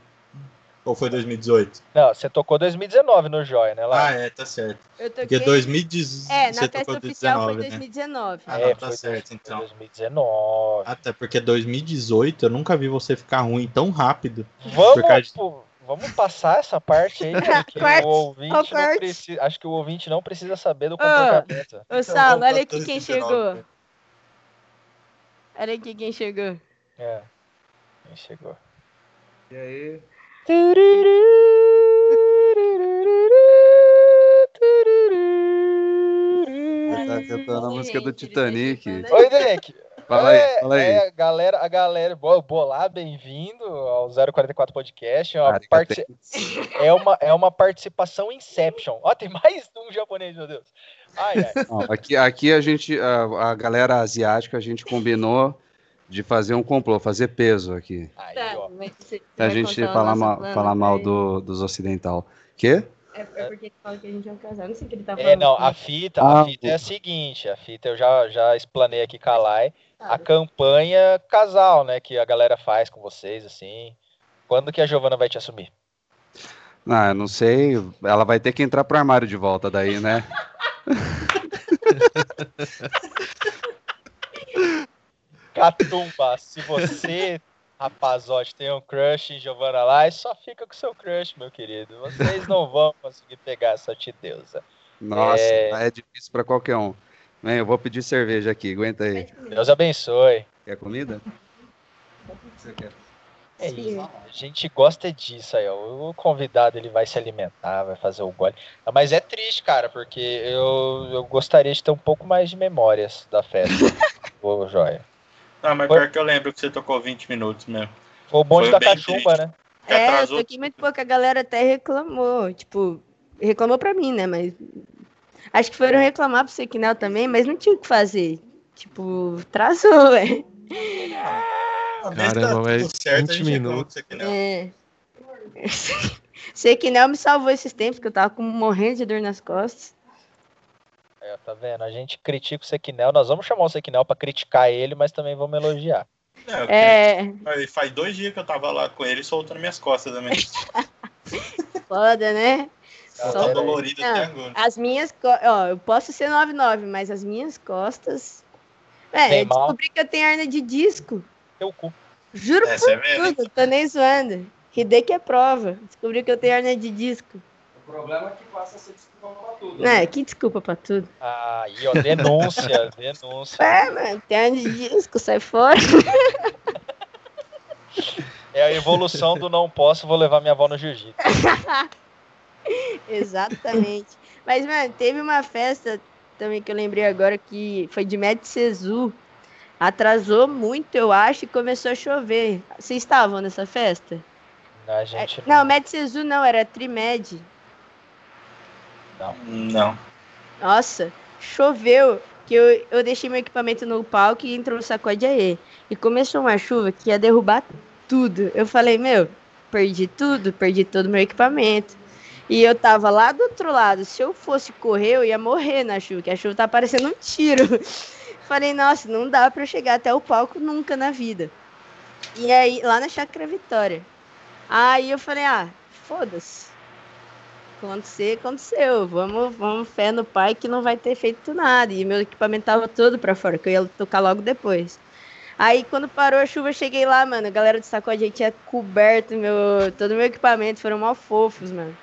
C: Ou foi 2018?
A: Não, você tocou 2019 no Joia, né? Lá.
C: Ah, é, tá certo.
D: Eu
C: Porque
D: toquei...
C: 2019.
D: É, na
C: você
D: festa
C: tocou
D: oficial foi
C: 2019, né?
D: 2019.
C: Ah,
A: é,
C: não, tá
A: foi
C: certo,
A: foi
C: então.
A: 2019.
C: Até porque 2018 eu nunca vi você ficar ruim tão rápido.
A: Vamos,
C: por causa de-
A: pô, vamos passar essa parte aí, que
D: Corte,
A: o ouvinte não precisa. Acho que o ouvinte não precisa saber do comportamento.
D: Ô,
C: Então,
D: olha aqui quem
C: 2019,
D: chegou.
C: né?
D: Olha aqui quem chegou.
A: É. Quem chegou?
E: E aí? Ele tá cantando a música do Titanic.
A: Oi, Derek.
E: Fala aí,
A: é,
E: fala aí.
A: é, a galera, a galera, bo- Bolá, bem-vindo ao 044 Podcast. É uma, é, uma, é uma participação Inception. Ó, tem mais um japonês, meu Deus. Ai, ai.
E: Não, aqui, aqui a gente, a, a galera asiática, a gente combinou de fazer um complô, fazer peso aqui.
A: Aí,
D: Tá,
E: A gente falar, mal, falar mal do, dos ocidental. Quê?
D: É, é porque ele fala que a gente é um casal. Não sei o que ele tá falando.
A: É, não, a fita,
E: Ah,
A: a fita é a seguinte, a fita eu já, já explanei aqui com a Lai, a campanha casal, né, que a galera faz com vocês, assim. Quando que a Giovana vai te assumir?
E: Ah, não sei. Ela vai ter que entrar pro armário de volta daí, né?
A: Catumba, se você, rapazote, tem um crush em Giovanna Lai, só fica com seu crush, meu querido. Vocês não vão conseguir pegar essa tideusa.
E: Nossa, é, é difícil para qualquer um. Vem, eu vou pedir cerveja aqui, aguenta aí.
A: Deus abençoe.
E: Quer comida?
A: O que você quer? É isso. A gente gosta disso aí, ó. O convidado ele vai se alimentar, vai fazer o gole. Mas é triste, cara, porque eu, eu gostaria de ter um pouco mais de memórias da festa. Ô, Joia.
C: Ah, mas Foi... pior que eu lembro que você tocou 20 minutos mesmo.
A: Foi o bonde Foi da cachumba, né?
D: É, eu toquei muito pouco, a galera até reclamou. Tipo, reclamou pra mim, né? Mas. Acho que foram reclamar pro Sequinel também, mas não tinha o que fazer. Tipo, trazou, velho.
B: Caramba, mas certo, 20 minutos.
D: É. Sequinel me salvou esses tempos, que eu tava com, morrendo de dor nas costas.
A: É, tá vendo? A gente critica o Sequinel, nós vamos chamar o Sequinel pra criticar ele, mas também vamos elogiar.
C: É, é... Faz dois dias que eu tava lá com ele soltando minhas costas também.
D: Foda, né?
C: Ela tá dolorida até agora.
D: As minhas, ó, eu posso ser 99, mas as minhas costas. É, eu descobri que eu tenho hernia de disco.
A: Teu cu.
D: Juro é, por é tudo, tô nem zoando. que é prova. Descobri que eu tenho hernia de disco.
C: O problema é que passa a ser desculpa pra tudo.
D: Né? É, que desculpa pra tudo.
A: Ah, e ó, denúncia, denúncia.
D: É, mano, tem de disco, sai fora.
A: É a evolução do não posso, vou levar minha avó no jiu-jitsu.
D: Exatamente. Mas, mano, teve uma festa também que eu lembrei agora que foi de Med Cezu. Atrasou muito, eu acho, e começou a chover. Vocês estavam nessa festa?
A: A gente...
D: É, não, Med Cezu não, era Trimed.
C: Não. Não.
D: Nossa, choveu. Que eu, eu deixei meu equipamento no palco e entrou o sacode aí. E começou uma chuva que ia derrubar tudo. Eu falei, meu, perdi tudo, perdi todo o meu equipamento. E eu tava lá do outro lado. Se eu fosse correr, eu ia morrer na chuva, que a chuva tá parecendo um tiro. Falei, nossa, não dá para chegar até o palco nunca na vida. E aí, lá na Chácara Vitória. Aí eu falei, ah, foda-se. Acontecer, aconteceu. Vamos, vamos fé no pai que não vai ter feito nada. E meu equipamento tava todo para fora, que eu ia tocar logo depois. Aí quando parou a chuva, eu cheguei lá, mano. A galera do sacode aí tinha coberto meu, todo o meu equipamento, foram mal fofos, mano.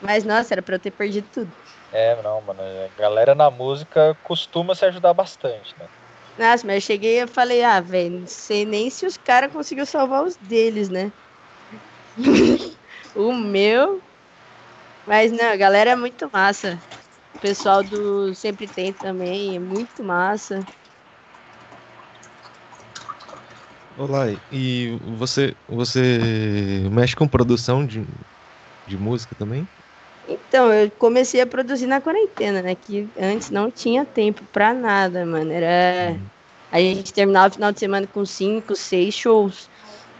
D: Mas, nossa, era pra eu ter perdido tudo.
A: É, não, mano. A galera na música costuma se ajudar bastante, né?
D: Nossa, mas eu cheguei e falei, ah, velho, não sei nem se os caras conseguiram salvar os deles, né? o meu. Mas não, a galera é muito massa. O pessoal do Sempre Tem também é muito massa.
B: Olá, e você, você mexe com produção de, de música também?
D: Então, eu comecei a produzir na quarentena, né? Que antes não tinha tempo pra nada, mano. Era. A gente terminava o final de semana com cinco, seis shows.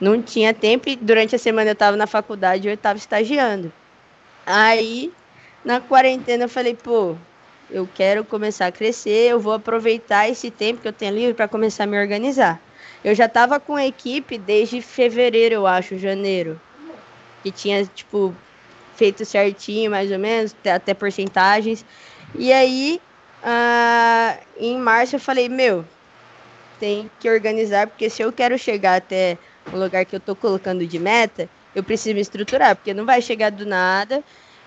D: Não tinha tempo e durante a semana eu tava na faculdade e eu tava estagiando. Aí, na quarentena, eu falei, pô, eu quero começar a crescer, eu vou aproveitar esse tempo que eu tenho livre para começar a me organizar. Eu já tava com a equipe desde fevereiro, eu acho, janeiro. Que tinha, tipo, feito certinho, mais ou menos, até porcentagens. E aí, uh, em março, eu falei: Meu, tem que organizar, porque se eu quero chegar até o lugar que eu tô colocando de meta, eu preciso me estruturar, porque não vai chegar do nada.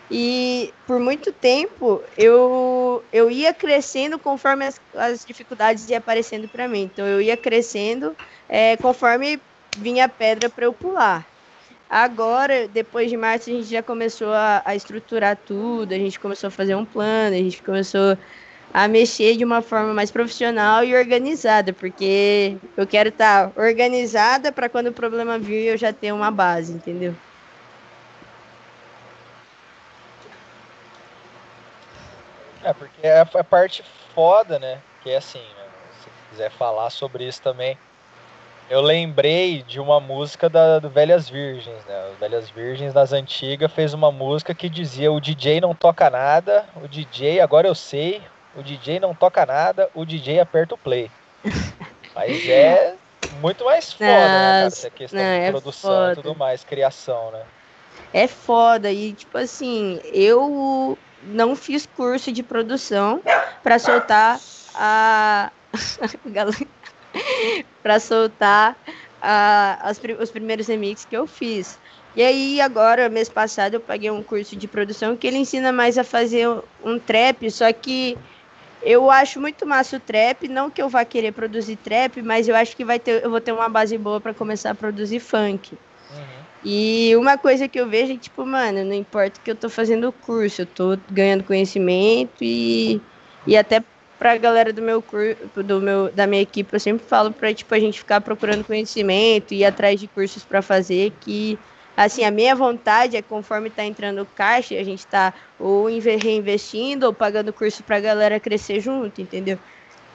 D: E por muito tempo eu, eu ia crescendo conforme as, as dificuldades iam aparecendo para mim. Então eu ia crescendo é, conforme vinha pedra para eu pular. Agora, depois de março, a gente já começou a, a, estruturar tudo, a gente começou a fazer um plano, a gente começou a mexer de uma forma mais profissional e organizada, porque eu quero estar tá organizada para quando o problema vir eu já ter uma base, entendeu?
A: É, porque é a parte foda, né? Que é assim, né? se quiser falar sobre isso também, eu lembrei de uma música da do Velhas Virgens, né? As Velhas Virgens das antigas fez uma música que dizia o DJ não toca nada, o DJ agora eu sei, o DJ não toca nada, o DJ aperta o play. Mas é muito mais foda, né, cara? Essa questão não, de é produção e tudo mais, criação, né?
D: é foda. E, tipo assim, eu não fiz curso de produção para soltar a. para soltar a, as, os primeiros remixes que eu fiz. E aí, agora, mês passado, eu paguei um curso de produção que ele ensina mais a fazer um trap, só que eu acho muito massa o trap, não que eu vá querer produzir trap, mas eu acho que vai ter, eu vou ter uma base boa para começar a produzir funk. Uhum. E uma coisa que eu vejo é tipo, mano, não importa que eu tô fazendo o curso, eu tô ganhando conhecimento e, e até pra galera do meu curso, do meu, da minha equipe, eu sempre falo pra tipo, a gente ficar procurando conhecimento e ir atrás de cursos para fazer que assim, a minha vontade é conforme está entrando o caixa, a gente está ou reinvestindo ou pagando curso para a galera crescer junto, entendeu?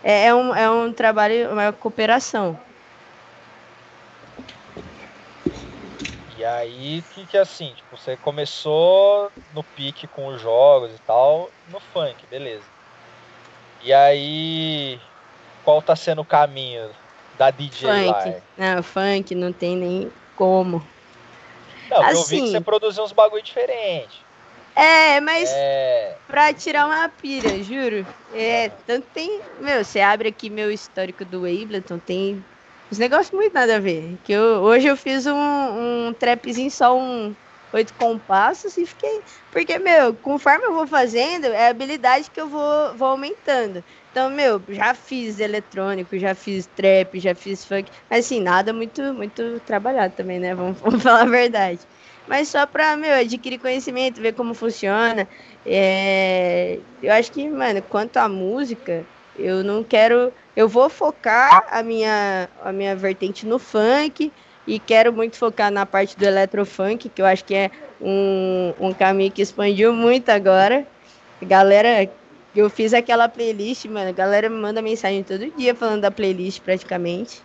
D: É, é, um, é um trabalho, uma cooperação.
A: E aí, que, que assim, tipo, você começou no pique com os jogos e tal, no funk, beleza. E aí, qual tá sendo o caminho da DJ
D: funk.
A: lá?
D: Não, funk não tem nem como.
A: Não, assim, eu vi que você assim. produziu uns bagulho diferente.
D: É, mas é... pra tirar uma pira, juro. É, tanto tem. Meu, você abre aqui meu histórico do Ableton, tem uns negócios muito nada a ver. Que eu, hoje eu fiz um, um trapzinho só um oito compassos e fiquei. Porque, meu, conforme eu vou fazendo, é a habilidade que eu vou, vou aumentando. Então, meu, já fiz eletrônico, já fiz trap, já fiz funk, mas assim, nada muito muito trabalhado também, né? Vamos, vamos falar a verdade. Mas só pra, meu, adquirir conhecimento, ver como funciona. É... Eu acho que, mano, quanto à música, eu não quero. Eu vou focar a minha, a minha vertente no funk e quero muito focar na parte do eletrofunk, que eu acho que é um, um caminho que expandiu muito agora. Galera eu fiz aquela playlist, mano. A galera me manda mensagem todo dia falando da playlist praticamente.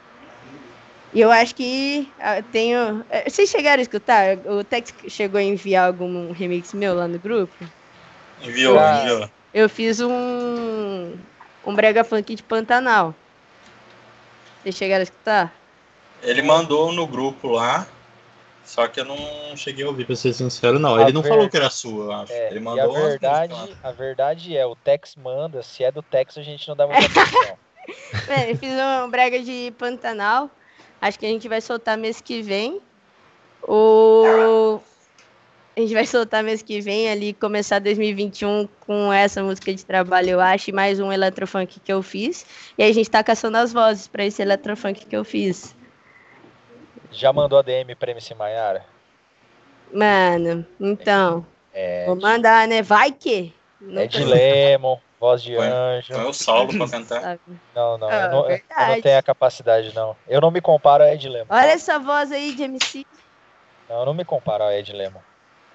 D: E eu acho que ah, tenho. Eh, vocês chegaram a escutar? O Tex chegou a enviar algum remix meu lá no grupo?
C: Enviou, ah, enviou.
D: Eu fiz um. Um brega funk de Pantanal. Vocês chegaram a escutar?
C: Ele mandou no grupo lá. Só que eu não cheguei a ouvir, pra ser sincero, não. A ele não ver... falou que era sua, eu acho. É, ele mandou
A: a verdade, a verdade é, o Tex manda, se é do Tex, a gente não dá muita atenção.
D: é, eu fiz um brega de Pantanal. Acho que a gente vai soltar mês que vem. O... A gente vai soltar mês que vem ali, começar 2021 com essa música de trabalho, eu acho, e mais um eletrofunk que eu fiz. E aí a gente tá caçando as vozes para esse eletrofunk que eu fiz.
A: Já mandou a DM pra MC Maiara?
D: Mano, então. É, vou mandar, né? Vai que.
A: Não é de Lemon, voz de
C: Põe,
A: anjo.
C: Põe o solo pra cantar.
A: Não, não, ah, eu não, eu não tenho a capacidade, não. Eu não me comparo a Ed Lemon.
D: Olha essa voz aí de MC.
A: Não, eu não me comparo a Ed Lemon.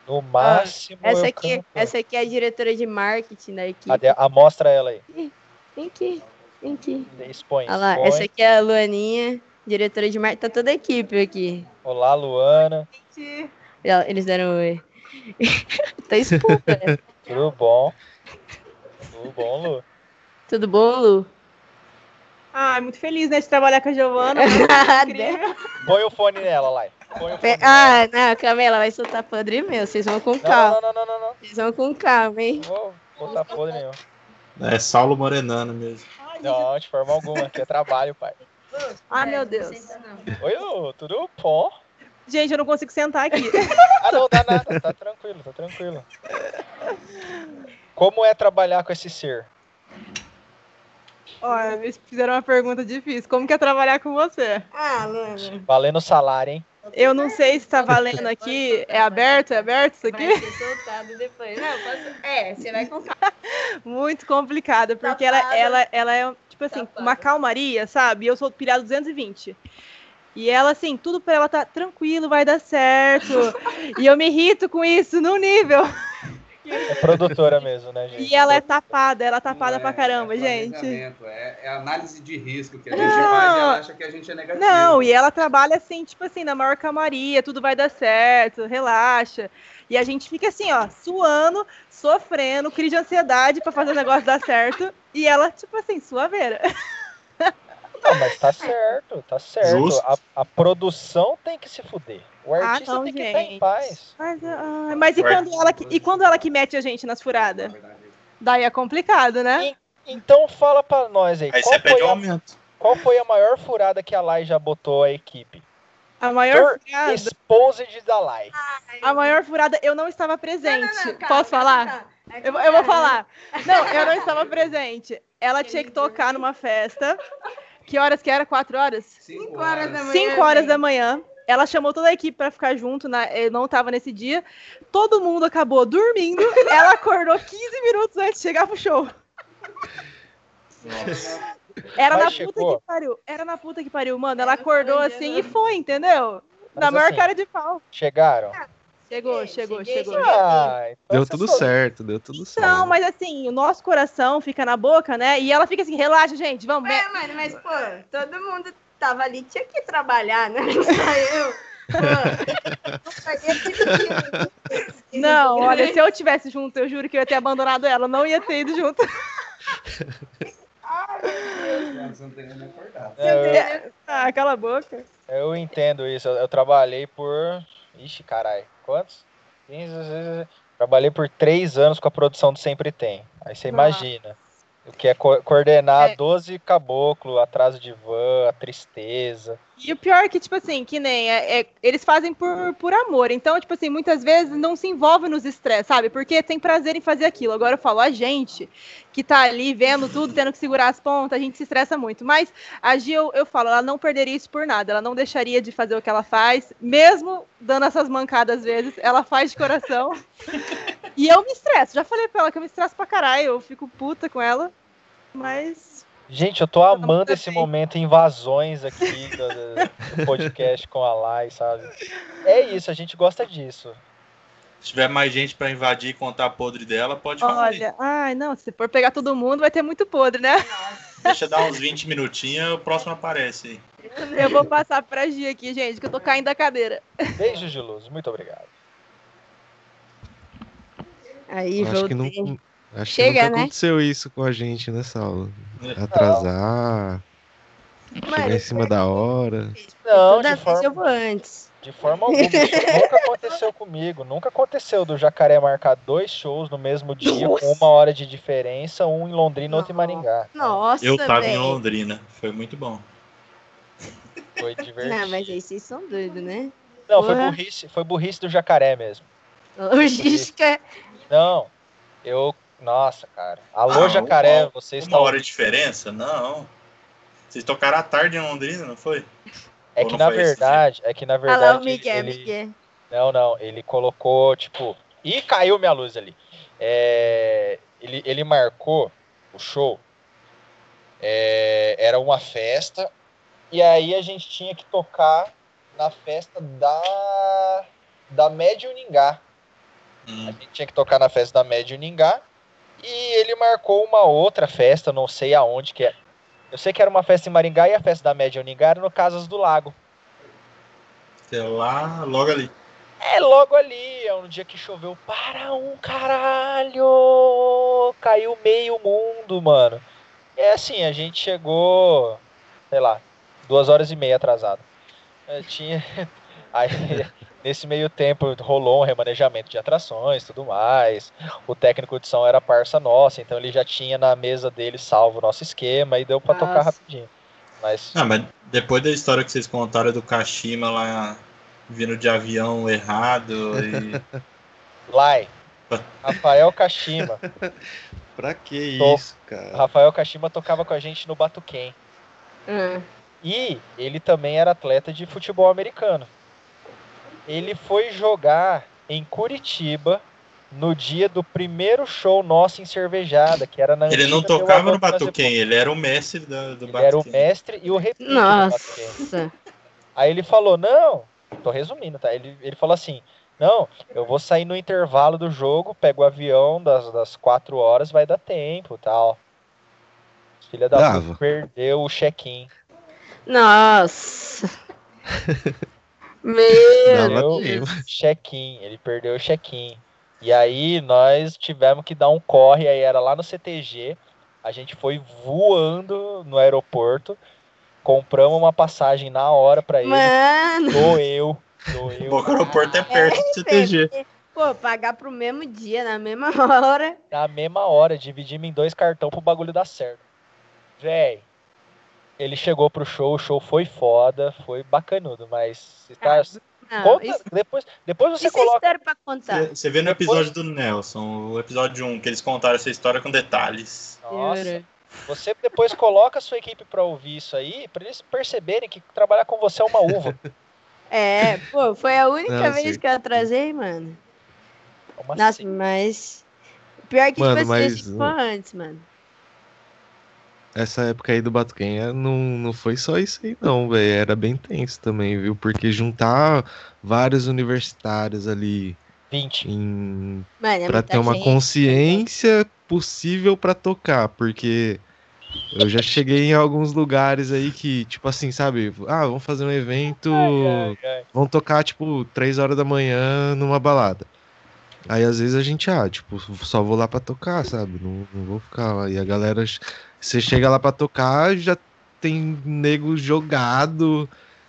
A: No ah, máximo.
D: Ah, essa, aqui, canto... essa aqui é a diretora de marketing da equipe.
A: Cadê? A, mostra ela aí.
D: Vem aqui, vem aqui.
A: Expõe.
D: Olha lá, essa aqui é a Luaninha diretora de marketing, tá toda a equipe aqui.
A: Olá, Luana.
D: Eles deram oi. tá expulsa, né?
A: Tudo bom? Tudo bom, Lu?
D: Tudo bom, Lu?
F: Ah, muito feliz, né, de trabalhar com a Giovana.
A: Põe o fone nela, lá.
D: ah, não, Camila, vai soltar podre meu. Vocês vão com calma.
A: Não, não, não, não, não.
D: Vocês vão com calma, hein?
A: Não vou botar podre nenhum.
C: É Saulo Morenano mesmo.
A: Não, de forma alguma, que é trabalho, pai.
F: Ah, meu Deus.
A: Oi, Lu, tudo bom?
F: Gente, eu não consigo sentar aqui.
A: ah, não dá nada, tá tranquilo, tá tranquilo. Como é trabalhar com esse ser?
F: Olha, me fizeram uma pergunta difícil. Como que é trabalhar com você?
D: Ah, Lana.
A: Valendo salário, hein?
F: Eu não sei se tá valendo aqui. É aberto? É aberto isso aqui?
D: Vai ser soltado depois. Não, posso... É, você vai contar.
F: Muito complicado, porque ela, ela, ela é tipo assim, uma calmaria, sabe? Eu sou pilhado 220. E ela, assim, tudo pra ela tá tranquilo, vai dar certo. e eu me irrito com isso no nível.
A: É produtora mesmo, né, gente?
F: E ela é tapada, ela é tapada é, pra caramba,
E: é
F: gente.
E: É, é, análise de risco que a gente não, faz e ela acha que a gente é negativo.
F: Não, e ela trabalha assim, tipo assim, na maior camaria, tudo vai dar certo, relaxa. E a gente fica assim, ó, suando, sofrendo, crise de ansiedade para fazer o negócio dar certo. E ela, tipo assim, suaveira.
A: Não, mas tá certo, tá certo. A, a, produção tem que se fuder. O ah, artista ah, não, tem que estar em paz.
F: Mas, uh, mas e, quando ela, e quando ela que mete a gente nas furadas? Daí é complicado, né?
A: E, então fala pra nós aí.
C: Aí você pede um aumento.
A: Qual foi a maior furada que a Lai já botou a equipe?
F: A maior furada.
A: Exposed da Lai.
F: A maior furada, eu não estava presente. Não, não, não, cara, Posso falar? É eu, eu, vou falar. Não, eu não estava presente. Ela tinha que tocar numa festa. Que horas que era? Quatro horas?
D: Cinco horas da manhã.
F: Cinco horas da manhã. Ela chamou toda a equipe para ficar junto, na, eu não estava nesse dia. Todo mundo acabou dormindo. Ela acordou 15 minutos antes de chegar pro show. Nossa. Era Mas na chegou. puta que pariu. Era na puta que pariu, mano. Ela acordou assim e foi, entendeu? Mas na maior assim, cara de pau.
A: Chegaram.
F: Chegou, chegou, chegou.
B: Ah, então deu tudo certo, deu tudo certo.
F: Não, mas assim, o nosso coração fica na boca, né? E ela fica assim, relaxa, gente, vamos.
D: É, mano, mas, pô, todo mundo tava ali, tinha que trabalhar, né? Eu.
F: Não, olha, se eu tivesse junto, eu juro que eu ia ter abandonado ela, não ia ter ido junto. É, ah, cala a boca.
A: Eu entendo isso. Eu, eu trabalhei por. Ixi, caralho. Quantos? 15, Trabalhei por três anos com a produção do Sempre Tem. Aí você imagina. Que é co coordenar é. 12 caboclo, atraso de van, a tristeza.
F: E o pior é que, tipo assim, que nem é, é, eles fazem por, por amor. Então, tipo assim, muitas vezes não se envolve nos estresses, sabe? Porque tem prazer em fazer aquilo. Agora eu falo, a gente que tá ali vendo tudo, tendo que segurar as pontas, a gente se estressa muito. Mas a eu, eu falo, ela não perderia isso por nada. Ela não deixaria de fazer o que ela faz, mesmo dando essas mancadas às vezes. Ela faz de coração. e eu me estresso. Já falei pra ela que eu me estresso pra caralho. Eu fico puta com ela. Mas.
A: Gente, eu tô amando esse momento invasões aqui do, do podcast com a Lai, sabe? É isso, a gente gosta disso.
C: Se tiver mais gente para invadir e contar podre dela, pode falar.
F: Olha, ai, não, se for pegar todo mundo, vai ter muito podre, né?
C: Deixa dar uns 20 minutinhos, o próximo aparece aí.
F: Eu vou passar pra Gia aqui, gente, que eu tô caindo da cadeira.
A: Beijo de luz, muito obrigado.
D: Aí,
B: Acho que não, Acho Chega, que nunca né? aconteceu isso com a gente nessa aula. Atrasar, não. chegar em cima da hora.
A: Não, Toda de forma, eu vou antes. De forma alguma. nunca aconteceu comigo. Nunca aconteceu do Jacaré marcar dois shows no mesmo dia, Nossa. com uma hora de diferença, um em Londrina e outro em Maringá.
D: Nossa,
C: Eu tava véio. em Londrina. Foi muito bom.
A: Foi divertido.
D: Não, mas aí vocês são doidos, né?
A: Não, foi burrice, foi burrice do Jacaré mesmo.
D: Logística.
A: Não, eu nossa, cara. Alô, ah, Jacaré,
C: uma,
A: vocês
C: estão. Uma hora de diferença? Não. Vocês tocaram à tarde em Londrina, não foi?
A: É que na verdade, é que na verdade. Alô, Miguel, ele... Miguel. Não, não, ele colocou, tipo. Ih, caiu minha luz ali. É... Ele, ele marcou o show. É... Era uma festa. E aí a gente tinha que tocar na festa da. Da Médio Ningá. Hum. A gente tinha que tocar na festa da Médio Ningá. E ele marcou uma outra festa, não sei aonde que é. Eu sei que era uma festa em Maringá e a festa da Média Uningá era no Casas do Lago.
C: É lá, logo ali.
A: É, logo ali. É um dia que choveu para um caralho. Caiu meio mundo, mano. É assim, a gente chegou, sei lá, duas horas e meia atrasado. Eu tinha. Aí Nesse meio tempo rolou um remanejamento de atrações tudo mais. O técnico de som era parça nossa, então ele já tinha na mesa dele salvo o nosso esquema e deu para tocar rapidinho. Mas...
C: Ah, mas depois da história que vocês contaram do Kashima lá vindo de avião errado e.
A: Lai. Rafael Kashima.
B: pra que isso, cara?
A: Rafael Kashima tocava com a gente no Batuquem. Hum. E ele também era atleta de futebol americano ele foi jogar em Curitiba no dia do primeiro show nosso em cervejada, que era na
C: Ele não tocava no Batuquem, ele era o mestre do, do
A: ele Era o mestre e o repito
D: Nossa.
A: Aí ele falou: "Não, tô resumindo, tá? Ele, ele falou assim: "Não, eu vou sair no intervalo do jogo, pego o avião das das quatro horas, vai dar tempo, tal". Filha da puta perdeu o check-in.
D: Nossa. Meu
A: Deus. Check-in, ele perdeu o check-in. E aí nós tivemos que dar um corre, aí era lá no CTG. A gente foi voando no aeroporto, compramos uma passagem na hora para ele.
D: Mano.
A: Sou eu.
C: Boca do aeroporto é perto do CTG.
D: Pô, pagar pro mesmo dia, na mesma hora.
A: Na mesma hora, dividimos em dois cartões pro bagulho dar certo. Véi, ele chegou pro show, o show foi foda, foi bacanudo, mas você tá. Ah, não, conta, isso... depois, depois você isso é coloca.
D: pra contar.
C: Você, você vê no episódio depois... do Nelson, o episódio 1, que eles contaram essa história com detalhes.
A: Nossa. Você depois coloca a sua equipe pra ouvir isso aí, pra eles perceberem que trabalhar com você é uma uva.
D: É, pô, foi a única não, vez sim. que eu atrasei, mano. Como Nossa, assim? mas. Pior que mano, tipo mas... antes, mano
B: essa época aí do Batuquenha não, não foi só isso aí, não, velho. Era bem tenso também, viu? Porque juntar vários universitários ali.
A: 20.
B: Em... Mano, é pra ter uma gente. consciência possível para tocar, porque eu já cheguei em alguns lugares aí que, tipo assim, sabe? Ah, vamos fazer um evento. Ai, ai, ai. Vamos tocar, tipo, 3 horas da manhã numa balada. Aí às vezes a gente, ah, tipo, só vou lá pra tocar, sabe? Não, não vou ficar lá. E a galera você chega lá pra tocar, já tem nego jogado,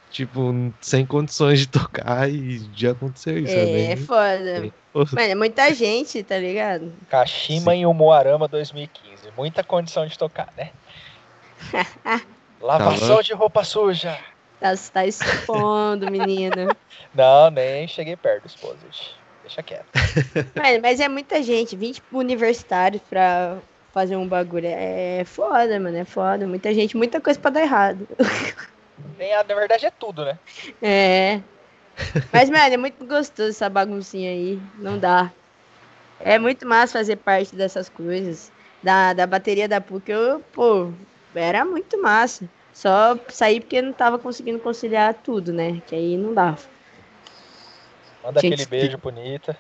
B: tipo, sem condições de tocar e já aconteceu isso.
D: É, né? é foda. Mano, é muita gente, tá ligado?
A: Kashima em Umuarama 2015. Muita condição de tocar, né? Lavação de roupa suja.
D: Tá, tá expondo, menino.
A: Não, nem cheguei perto, esposa. Deixa quieto.
D: Mano, mas é muita gente, 20 universitários pra fazer um bagulho. É foda, mano, é foda. Muita gente, muita coisa pra dar errado.
A: Nem, na verdade é tudo, né?
D: É. Mas, mano, é muito gostoso essa baguncinha aí. Não dá. É muito massa fazer parte dessas coisas. Da, da bateria da PUC, eu, pô, era muito massa. Só saí porque não tava conseguindo conciliar tudo, né? Que aí não dava.
A: Manda Tinha aquele beijo bonita.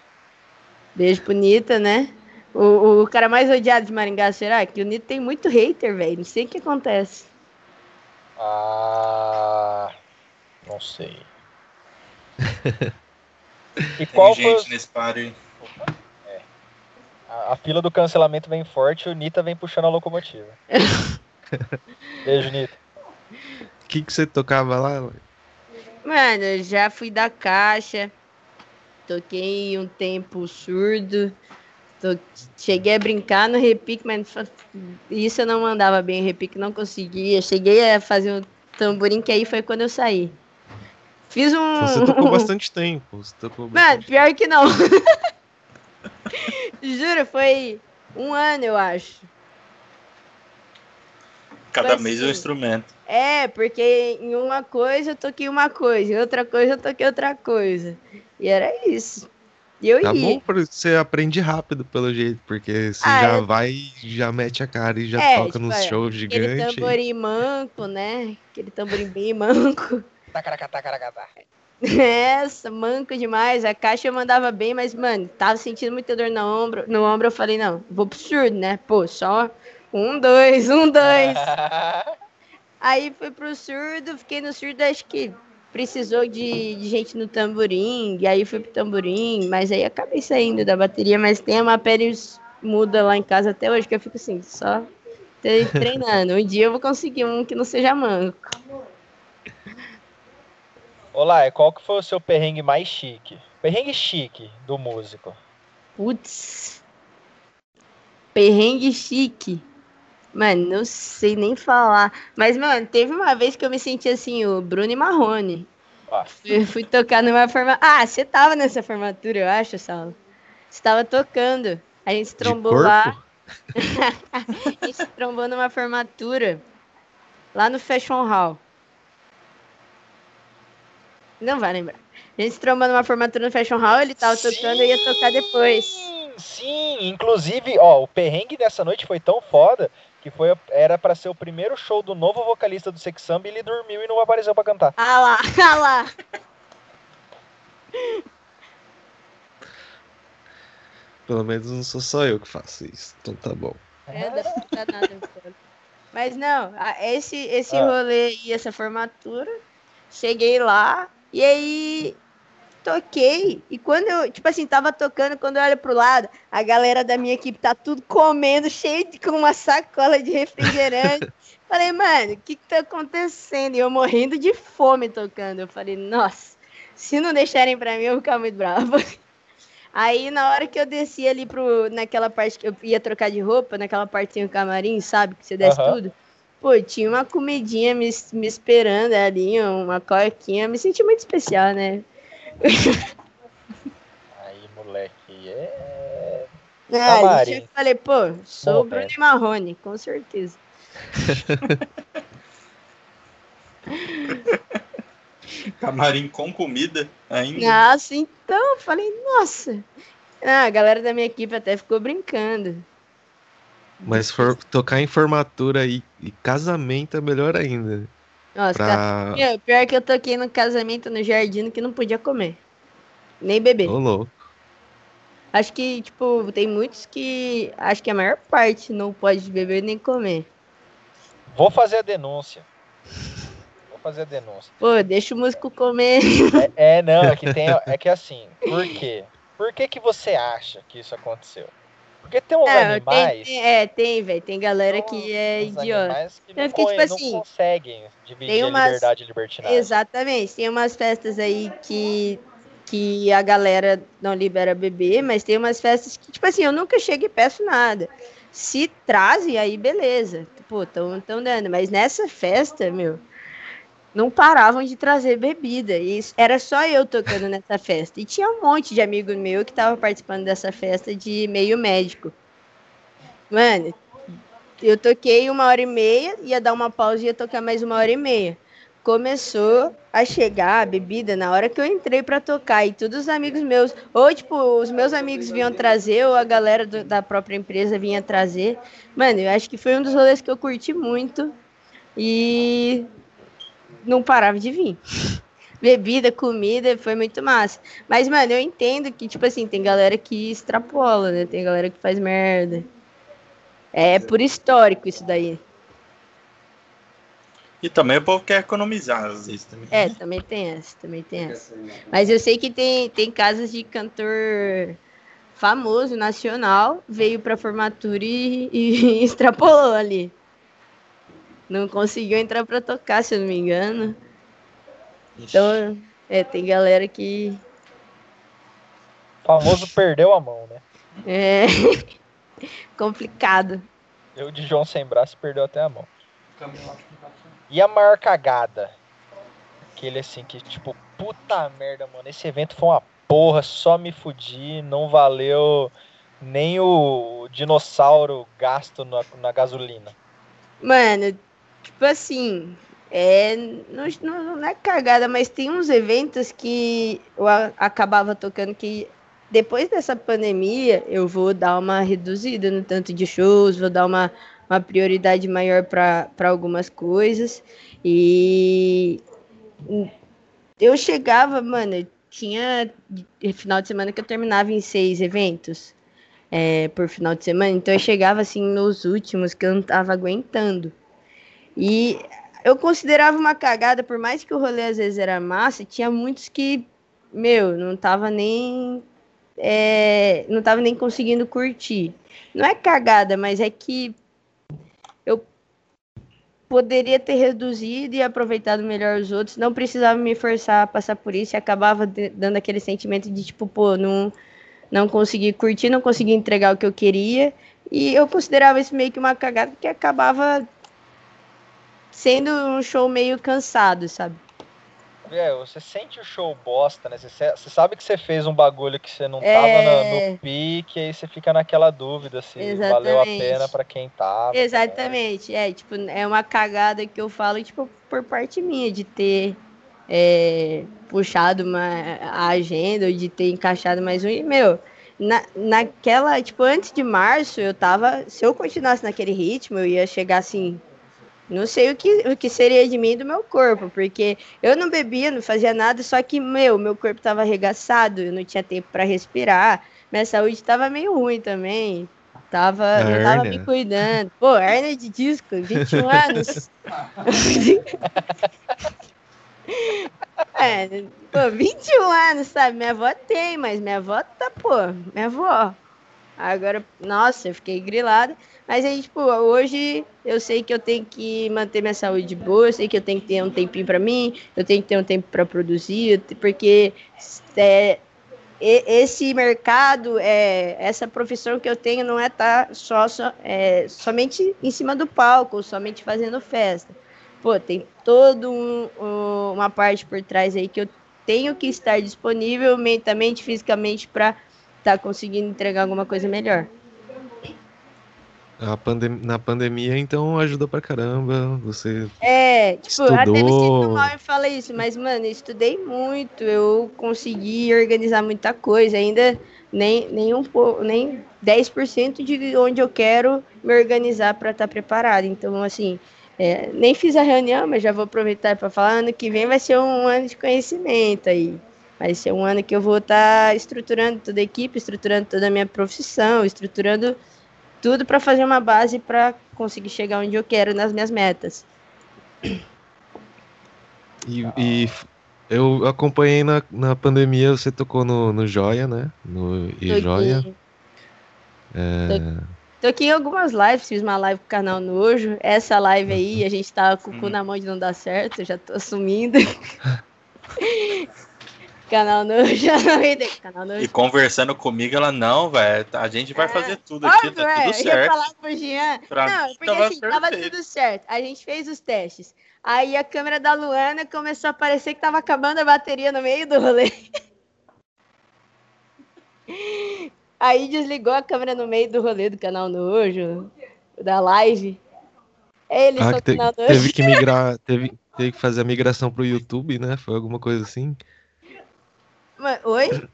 D: Beijo bonita, né? O, o cara mais odiado de Maringá, será? Que o Nito tem muito hater, velho. Não sei o que acontece.
A: Ah. Não sei. e qual
C: tem gente foi... nesse party.
A: É. A, a, fila do cancelamento vem forte e o Nita vem puxando a locomotiva. Beijo, Nita.
B: O que, que você tocava lá?
D: Mano, eu já fui da caixa. Toquei um tempo surdo. Tô, cheguei a brincar no repique, mas isso eu não mandava bem repique, não conseguia. Cheguei a fazer um tamborim, que aí foi quando eu saí. Fiz um.
B: Você tocou bastante tempo. Você tocou
D: bastante pior que não. Juro, foi um ano, eu acho.
C: Cada mês é um instrumento.
D: É, porque em uma coisa eu toquei uma coisa, em outra coisa eu toquei outra coisa. E era isso. E eu
B: tá
D: ia.
B: bom, você aprende rápido, pelo jeito, porque você ah, já eu... vai, já mete a cara e já é, toca tipo, nos é, shows gigantes.
D: Aquele tamborim manco, né? Aquele tamborim bem manco.
A: Tacaracatá, caracatá.
D: Essa, manco demais. A caixa eu mandava bem, mas, mano, tava sentindo muita dor no ombro. No ombro eu falei, não, vou pro surdo, né? Pô, só um, dois, um, dois. Aí fui pro surdo, fiquei no surdo acho que precisou de, de, gente no tamborim, e aí fui pro tamborim, mas aí acabei saindo da bateria, mas tem uma pele muda lá em casa até hoje, que eu fico assim, só treinando. Um dia eu vou conseguir um que não seja manco.
A: Olá, qual que foi o seu perrengue mais chique? Perrengue chique do músico.
D: Putz. Perrengue chique. Mano, não sei nem falar. Mas, mano, teve uma vez que eu me senti assim, o Bruno e Marrone. Ah. Eu fui tocar numa formatura. Ah, você tava nessa formatura, eu acho, Saulo. Você tava tocando. A gente se trombou lá. a gente se trombou numa formatura. Lá no Fashion Hall. Não vai lembrar. A gente se trombou numa formatura no Fashion Hall, ele tava Sim. tocando e ia tocar depois.
A: Sim, inclusive, ó, o perrengue dessa noite foi tão foda que foi era para ser o primeiro show do novo vocalista do Sex Samba e ele dormiu e não apareceu para cantar.
D: Ah lá, ah lá.
B: Pelo menos não sou só eu que faço isso, então tá bom.
D: É, não nada, Mas não, esse, esse ah. rolê e essa formatura, cheguei lá, e aí toquei. E quando eu, tipo assim, tava tocando, quando eu olho pro lado, a galera da minha equipe tá tudo comendo, cheio de com uma sacola de refrigerante. falei, mano, o que que tá acontecendo? E eu morrendo de fome tocando. Eu falei, nossa, Se não deixarem pra mim, eu vou ficar muito brava. Aí, na hora que eu desci ali pro, naquela parte que eu ia trocar de roupa, naquela partezinha do camarim, sabe? Que você desce uhum. tudo. Pô, tinha uma comidinha me, me esperando ali, uma coquinha. Me senti muito especial, né?
A: Aí, moleque, é.
D: Ah, eu falei, pô, sou o Bruno Marrone, com certeza.
C: Camarim com comida ainda.
D: Nossa, então, falei, nossa. Ah, a galera da minha equipe até ficou brincando.
B: Mas se for tocar em formatura e, e casamento é melhor ainda.
D: Nossa, pra... cara, pior que eu toquei no casamento no jardim que não podia comer. Nem beber.
B: Ô, louco.
D: Acho que, tipo, tem muitos que. Acho que a maior parte não pode beber nem comer.
A: Vou fazer a denúncia fazer a denúncia.
D: Pô, deixa o músico comer.
A: É, é, não, é que tem. É que assim, por quê? Por que, que você acha que isso aconteceu? Porque tem uns é, animais.
D: Tem, é, tem, velho. Tem galera que é idiota.
A: Que não, porque, tipo assim, não conseguem dividir umas, a liberdade libertinagem.
D: Exatamente. Tem umas festas aí que, que a galera não libera beber, mas tem umas festas que, tipo assim, eu nunca chego e peço nada. Se trazem, aí beleza. Pô, tão, tão dando. Mas nessa festa, meu, não paravam de trazer bebida. E era só eu tocando nessa festa. E tinha um monte de amigo meu que estava participando dessa festa de meio médico. Mano, eu toquei uma hora e meia, ia dar uma pausa e ia tocar mais uma hora e meia. Começou a chegar a bebida na hora que eu entrei para tocar. E todos os amigos meus, ou tipo, os meus amigos vinham trazer, ou a galera do, da própria empresa vinha trazer. Mano, eu acho que foi um dos rolês que eu curti muito. E não parava de vir. Bebida, comida, foi muito massa. Mas, mano, eu entendo que, tipo assim, tem galera que extrapola, né? Tem galera que faz merda. É por histórico isso daí.
C: E também o povo quer economizar, às vezes também.
D: É, também tem essa, também tem essa. Mas eu sei que tem, tem casos de cantor famoso, nacional, veio pra formatura e, e extrapolou ali. Não conseguiu entrar para tocar, se eu não me engano. Ixi. Então, é, tem galera que.
A: O famoso perdeu a mão, né?
D: É. Complicado.
A: Eu de João sem braço perdeu até a mão. E a maior cagada? Aquele assim que, tipo, puta merda, mano. Esse evento foi uma porra, só me fudi, não valeu nem o dinossauro gasto na, na gasolina.
D: Mano, Tipo assim, é, não, não, é cagada, mas tem uns eventos que eu acabava tocando que depois dessa pandemia eu vou dar uma reduzida no tanto de shows, vou dar uma, uma prioridade maior para algumas coisas. E eu chegava, mano, tinha final de semana que eu terminava em seis eventos é, por final de semana, então eu chegava assim nos últimos que eu não tava aguentando. E eu considerava uma cagada, por mais que o rolê às vezes era massa, tinha muitos que, meu, não tava nem. É, não tava nem conseguindo curtir. Não é cagada, mas é que eu poderia ter reduzido e aproveitado melhor os outros, não precisava me forçar a passar por isso e acabava dando aquele sentimento de tipo, pô, não, não consegui curtir, não consegui entregar o que eu queria. E eu considerava isso meio que uma cagada que acabava sendo um show meio cansado, sabe?
A: É, você sente o show bosta, né? Você, você sabe que você fez um bagulho que você não é... tava no, no pique, aí você fica naquela dúvida se Exatamente. valeu a pena para quem tava.
D: Exatamente, né? é, tipo, é uma cagada que eu falo, tipo, por parte minha, de ter é, puxado uma, a agenda, de ter encaixado mais um, e, meu, na, naquela, tipo, antes de março, eu tava, se eu continuasse naquele ritmo, eu ia chegar assim, não sei o que, o que seria de mim e do meu corpo, porque eu não bebia, não fazia nada, só que, meu, meu corpo estava arregaçado, eu não tinha tempo para respirar, minha saúde estava meio ruim também. Tava, não tava me cuidando. Pô, hernia de disco, 21 anos. é, pô, 21 anos, sabe? Minha avó tem, mas minha avó tá, pô, minha avó. Agora, nossa, eu fiquei grilada. Mas aí, tipo, hoje eu sei que eu tenho que manter minha saúde boa, eu sei que eu tenho que ter um tempinho para mim, eu tenho que ter um tempo para produzir, porque é, esse mercado, é, essa profissão que eu tenho não é estar tá só, só é, somente em cima do palco, somente fazendo festa. Pô, tem toda um, um, uma parte por trás aí que eu tenho que estar disponível mentalmente, fisicamente, para tá conseguindo entregar alguma coisa melhor.
B: Pandem na pandemia, então, ajuda pra caramba. Você.
D: É, tipo, estudou... até me sinto mal em falar isso, mas, mano, eu estudei muito, eu consegui organizar muita coisa, ainda nem, nem, um, nem 10% de onde eu quero me organizar para estar tá preparado. Então, assim, é, nem fiz a reunião, mas já vou aproveitar para falar, ano que vem vai ser um ano de conhecimento aí. Vai ser um ano que eu vou estar tá estruturando toda a equipe, estruturando toda a minha profissão, estruturando tudo para fazer uma base para conseguir chegar onde eu quero nas minhas metas.
B: E, e eu acompanhei na, na pandemia, você tocou no, no Joia, né? No E Joia.
D: É... Tô, aqui em algumas lives, fiz uma live com o canal Nojo. Essa live aí, a gente tava com o cu na mão de não dar certo, já tô assumindo. Canal Nojo,
C: canal. E conversando comigo, ela, não, velho, a gente vai é. fazer tudo aqui, Óbvio, tá tudo é. certo. Eu ia falar pro
D: Jean. Pra não, porque tava assim, perfeito. tava tudo certo. A gente fez os testes. Aí a câmera da Luana começou a parecer que tava acabando a bateria no meio do rolê. Aí desligou a câmera no meio do rolê do canal Nojo, da live.
B: Ele ah, te, teve que migrar, teve, teve que fazer a migração pro YouTube, né? Foi alguma coisa assim.
D: Oi?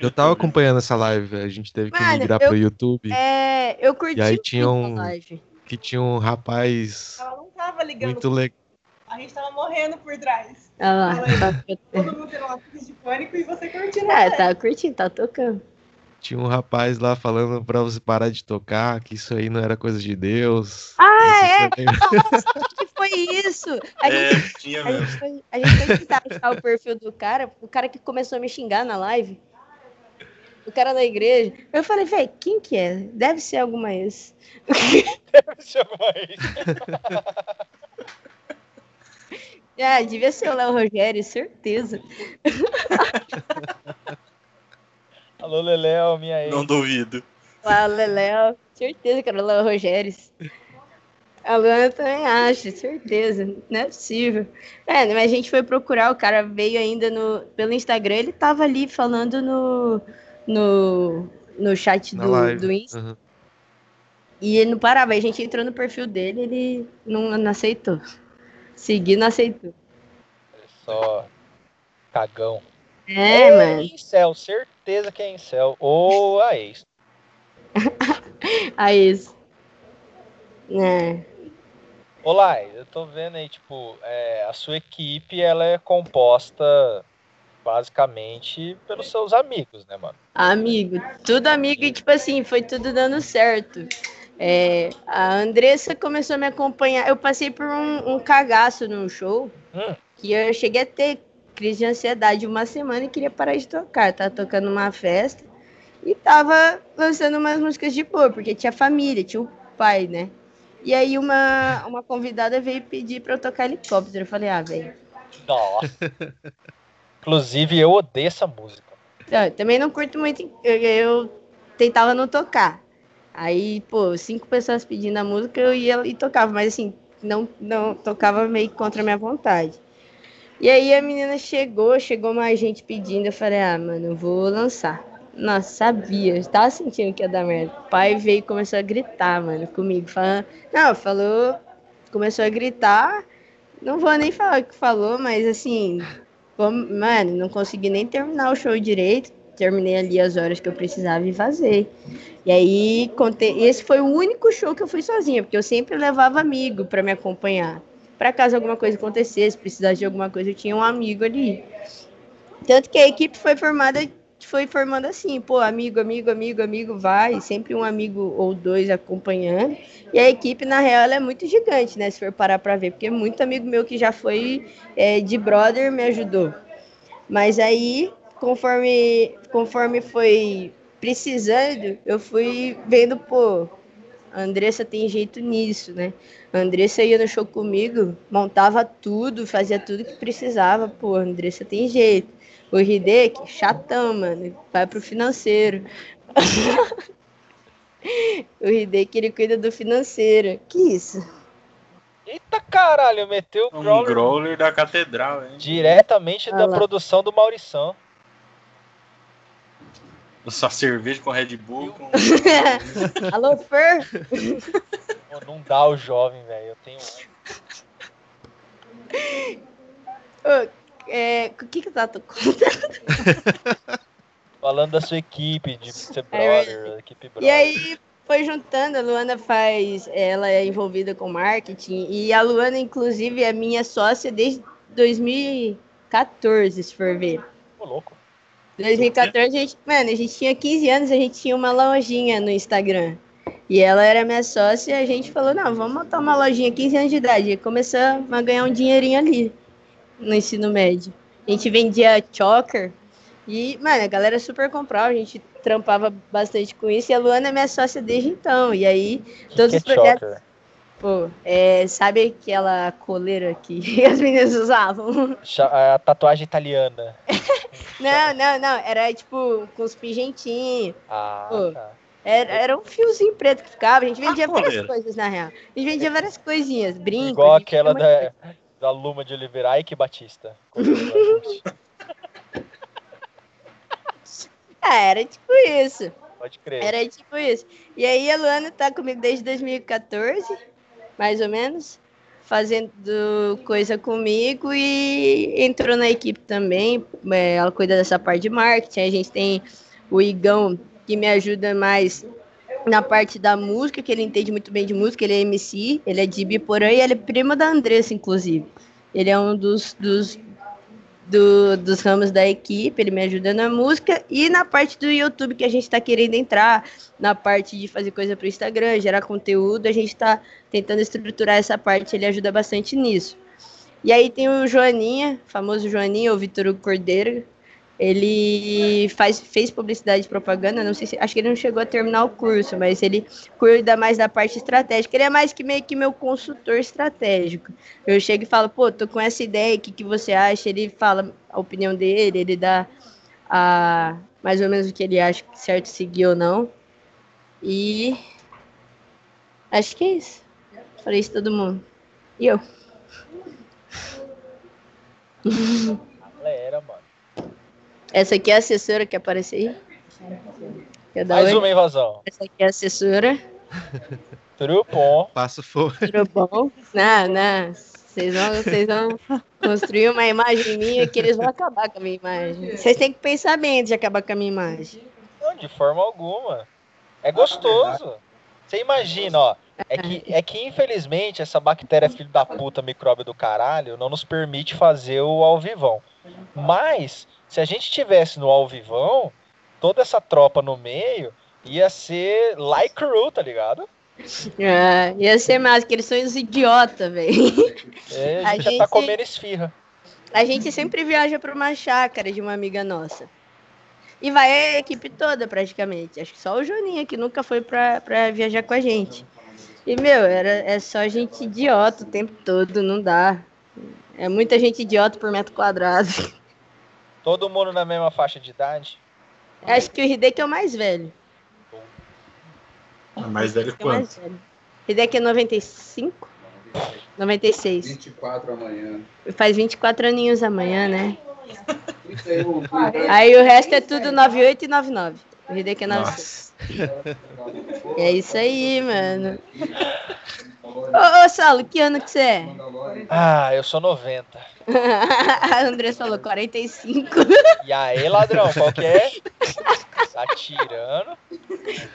B: Eu tava acompanhando essa live, a gente teve que Mano, migrar eu, pro YouTube.
D: É, eu curti
B: e aí tinha um, que tinha um rapaz
F: Ela não tava ligando.
B: muito legal.
F: A gente tava morrendo por trás. Ah, tá... Todo mundo tendo uma crise de pânico e você curtindo.
D: É, tá curtindo, tá tocando.
B: Tinha um rapaz lá falando pra você parar de tocar, que isso aí não era coisa de Deus.
D: Ah, é? que foi isso? A é, gente, tinha a Gente foi, a gente foi tentar achar o perfil do cara, o cara que começou a me xingar na live. O cara da igreja. Eu falei, velho, quem que é? Deve ser alguma ex. Deve ser alguma ex. ah, devia ser o Léo Rogério, certeza.
A: Alô, Leléo, minha ex.
C: Não duvido.
D: Alô, Leléo. Certeza que era o Léo Rogério. A Luana também acha, certeza. Não é possível. É, mas a gente foi procurar, o cara veio ainda no, pelo Instagram, ele tava ali falando no, no, no chat do, do Insta. Uhum. E ele não parava. Aí a gente entrou no perfil dele, ele não, não aceitou. Seguir não aceitou.
A: É só cagão.
D: É, é mano.
A: Incel, certeza que é incel. Ou a ex.
D: a ex. É.
A: Olá, eu tô vendo aí, tipo, é, a sua equipe, ela é composta basicamente pelos seus amigos, né, mano?
D: Amigo, tudo amigo e, tipo assim, foi tudo dando certo. É, a Andressa começou a me acompanhar. Eu passei por um, um cagaço no show hum. que eu cheguei a ter crise de ansiedade uma semana e queria parar de tocar. Tava tocando uma festa e tava lançando umas músicas de boa, porque tinha família, tinha o pai, né? E aí uma, uma convidada veio pedir pra eu tocar helicóptero. Eu falei, ah, velho.
A: Nossa. Inclusive, eu odeio essa música.
D: Então, também não curto muito. Eu, eu, tentava não tocar. Aí, pô, cinco pessoas pedindo a música, eu ia e tocava, mas assim, não, não tocava meio contra a minha vontade. E aí a menina chegou, chegou mais gente pedindo. Eu falei, ah, mano, vou lançar. Nossa, sabia, eu tava sentindo que ia dar merda. O pai veio e começou a gritar, mano, comigo, falando. Não, falou, começou a gritar. Não vou nem falar o que falou, mas assim, mano, não consegui nem terminar o show direito. Terminei ali as horas que eu precisava e fazer. E aí, contei, esse foi o único show que eu fui sozinha, porque eu sempre levava amigo para me acompanhar para caso alguma coisa acontecesse, precisasse de alguma coisa, eu tinha um amigo ali. Tanto que a equipe foi formada, foi formando assim, pô, amigo, amigo, amigo, amigo, vai, sempre um amigo ou dois acompanhando. E a equipe, na real, ela é muito gigante, né? Se for parar para ver, porque muito amigo meu que já foi é, de brother me ajudou. Mas aí, conforme, conforme foi precisando, eu fui vendo, pô, a Andressa tem jeito nisso, né? A Andressa ia no show comigo, montava tudo, fazia tudo que precisava, pô, a Andressa tem jeito. O Hideki, chatão, mano, vai pro financeiro. o Hideki, ele cuida do financeiro. Que isso?
A: Eita caralho, meteu
C: o um growler da catedral, hein?
A: Diretamente ah, da lá. produção do Maurição.
C: Só cerveja com Red Bull. Com...
D: Alô, Fer?
A: Pô, não dá o jovem, velho. Eu tenho.
D: É, o que que tá contando?
A: Falando da sua equipe, de ser é brother, é, equipe brother.
D: E aí, foi juntando, a Luana faz, ela é envolvida com marketing, e a Luana, inclusive, é minha sócia desde 2014, se for ver.
A: Ô, louco.
D: 2014, a gente, mano, a gente tinha 15 anos, a gente tinha uma lojinha no Instagram. E ela era minha sócia e a gente falou, não, vamos montar uma lojinha 15 anos de idade. E começamos a ganhar um dinheirinho ali no ensino médio. A gente vendia choker e, mano, a galera super comprava, a gente trampava bastante com isso. E a Luana é minha sócia desde então. E aí, todos que os projetos. Choker? Pô, é, sabe aquela coleira que as meninas usavam?
A: A tatuagem italiana.
D: não, não, não. Era tipo com os pingentinhos.
A: Ah, Pô, tá.
D: Era, era um fiozinho preto que ficava. A gente vendia várias coisas, na real. A gente vendia várias coisinhas, brincos.
A: Igual aquela da, da Luma de Oliveira. Ai, que Batista.
D: ah, era tipo isso.
A: Pode crer.
D: Era tipo isso. E aí a Luana tá comigo desde 2014 mais ou menos, fazendo coisa comigo e entrou na equipe também. É, ela cuida dessa parte de marketing. A gente tem o Igão, que me ajuda mais na parte da música, que ele entende muito bem de música, ele é MC, ele é de Biporã e ele é primo da Andressa, inclusive. Ele é um dos, dos do, dos ramos da equipe, ele me ajuda na música e na parte do YouTube que a gente está querendo entrar, na parte de fazer coisa para o Instagram, gerar conteúdo, a gente está tentando estruturar essa parte, ele ajuda bastante nisso. E aí tem o Joaninha, famoso Joaninha, o Vitor Cordeiro, ele faz, fez publicidade e propaganda, não sei se, acho que ele não chegou a terminar o curso, mas ele cuida mais da parte estratégica. Ele é mais que meio que meu consultor estratégico. Eu chego e falo, pô, tô com essa ideia, o que, que você acha? Ele fala a opinião dele, ele dá a, mais ou menos o que ele acha certo seguir ou não. E acho que é isso. Falei isso todo mundo. E eu.
A: Galera, mano.
D: Essa aqui é a assessora que aparece aí.
A: Mais uma invasão.
D: Essa aqui é a assessora.
A: Tudo bom.
B: Passo for.
D: Tudo bom. Não, não. Vocês vão, vocês vão construir uma imagem minha que eles vão acabar com a minha imagem. Vocês têm que pensar bem antes de acabar com a minha imagem.
A: Não, de forma alguma. É gostoso. Você imagina, ó. É que, é que infelizmente essa bactéria filho da puta, micróbio do caralho, não nos permite fazer o ao vivão. Mas se a gente tivesse no alvivão, toda essa tropa no meio ia ser like crew, tá ligado?
D: É, ia ser mais, que eles são os idiotas, velho.
A: É, a, gente, já tá comendo esfirra.
D: A gente sempre viaja para uma chácara de uma amiga nossa. E vai a equipe toda, praticamente. Acho que só o Joninha que nunca foi pra, pra viajar com a gente. E, meu, era, é só gente idiota o tempo todo, não dá. É muita gente idiota por metro quadrado.
A: Todo mundo na mesma faixa de idade?
D: Acho que o Hideki é o mais velho.
C: É mais velho é quanto? É
D: Hideki é 95? 96.
C: 24 amanhã.
D: Faz 24 aninhos amanhã, né? Aí o resto é tudo 98 e 99. O Hideki é 96. É isso aí, mano. Ô, ô Saulo, que ano que você é?
A: Ah, eu sou 90.
D: A André falou 45.
A: E aí, ladrão, qual que é? Tá tirando.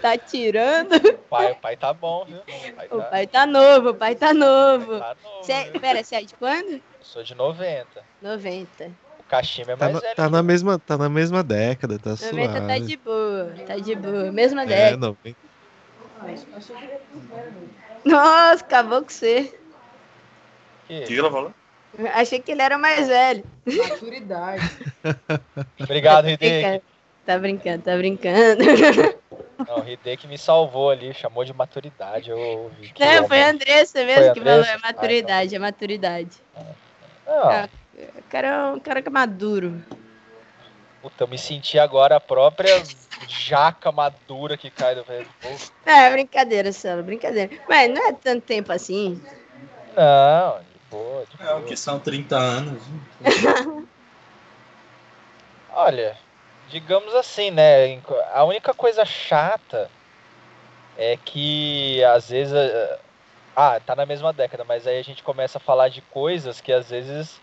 D: Tá tirando?
A: Pai, o pai tá bom, viu?
D: O pai tá, o pai tá novo, o pai tá novo. Tá novo é, pera, você é de quando?
A: Sou de 90.
D: 90.
A: O Kashima é tá mais
B: tá
A: velho.
B: Tá na, mesma, tá na mesma década, tá 90
D: suave. tá de boa, tá de boa. Mesma é, década. 90. Nossa, acabou com você.
C: O que ela falou?
D: Achei que ele era mais velho.
F: Maturidade.
A: Obrigado, Hideki.
D: tá brincando, tá brincando.
A: Não, o Hideki me salvou ali, chamou de maturidade. Eu ouvi
D: que Não, foi a Andressa mesmo que falou, é maturidade, é maturidade. Ah, o cara é um cara que é maduro.
A: Puta, eu me senti agora a própria jaca madura que cai do velho.
D: É, brincadeira, Salo, brincadeira. Mas não é tanto tempo assim.
A: Não, de boa, de
C: É, o que são 30 anos.
A: Olha, digamos assim, né? A única coisa chata é que às vezes. Ah, tá na mesma década, mas aí a gente começa a falar de coisas que às vezes.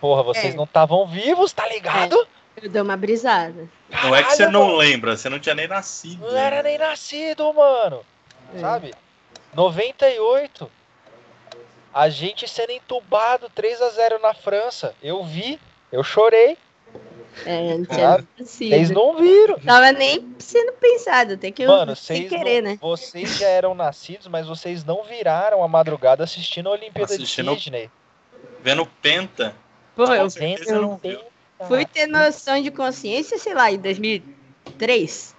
A: Porra, vocês é. não estavam vivos, tá ligado? É.
D: Eu dei uma brisada.
C: Não é que você não mano. lembra, você não tinha nem nascido.
A: Não era nem nascido, mano. É. Sabe? 98. A gente sendo entubado 3 a 0 na França. Eu vi, eu chorei.
D: É, não tinha
A: Vocês não viram.
D: Tava nem sendo pensado, tem que Mano, sem querer,
A: não,
D: né?
A: Vocês já eram nascidos, mas vocês não viraram a madrugada assistindo a Olimpíada assistindo, de Sydney.
C: Vendo Penta.
D: Pô, eu, eu, não vi. Fui ter noção de consciência, sei lá, em 2003.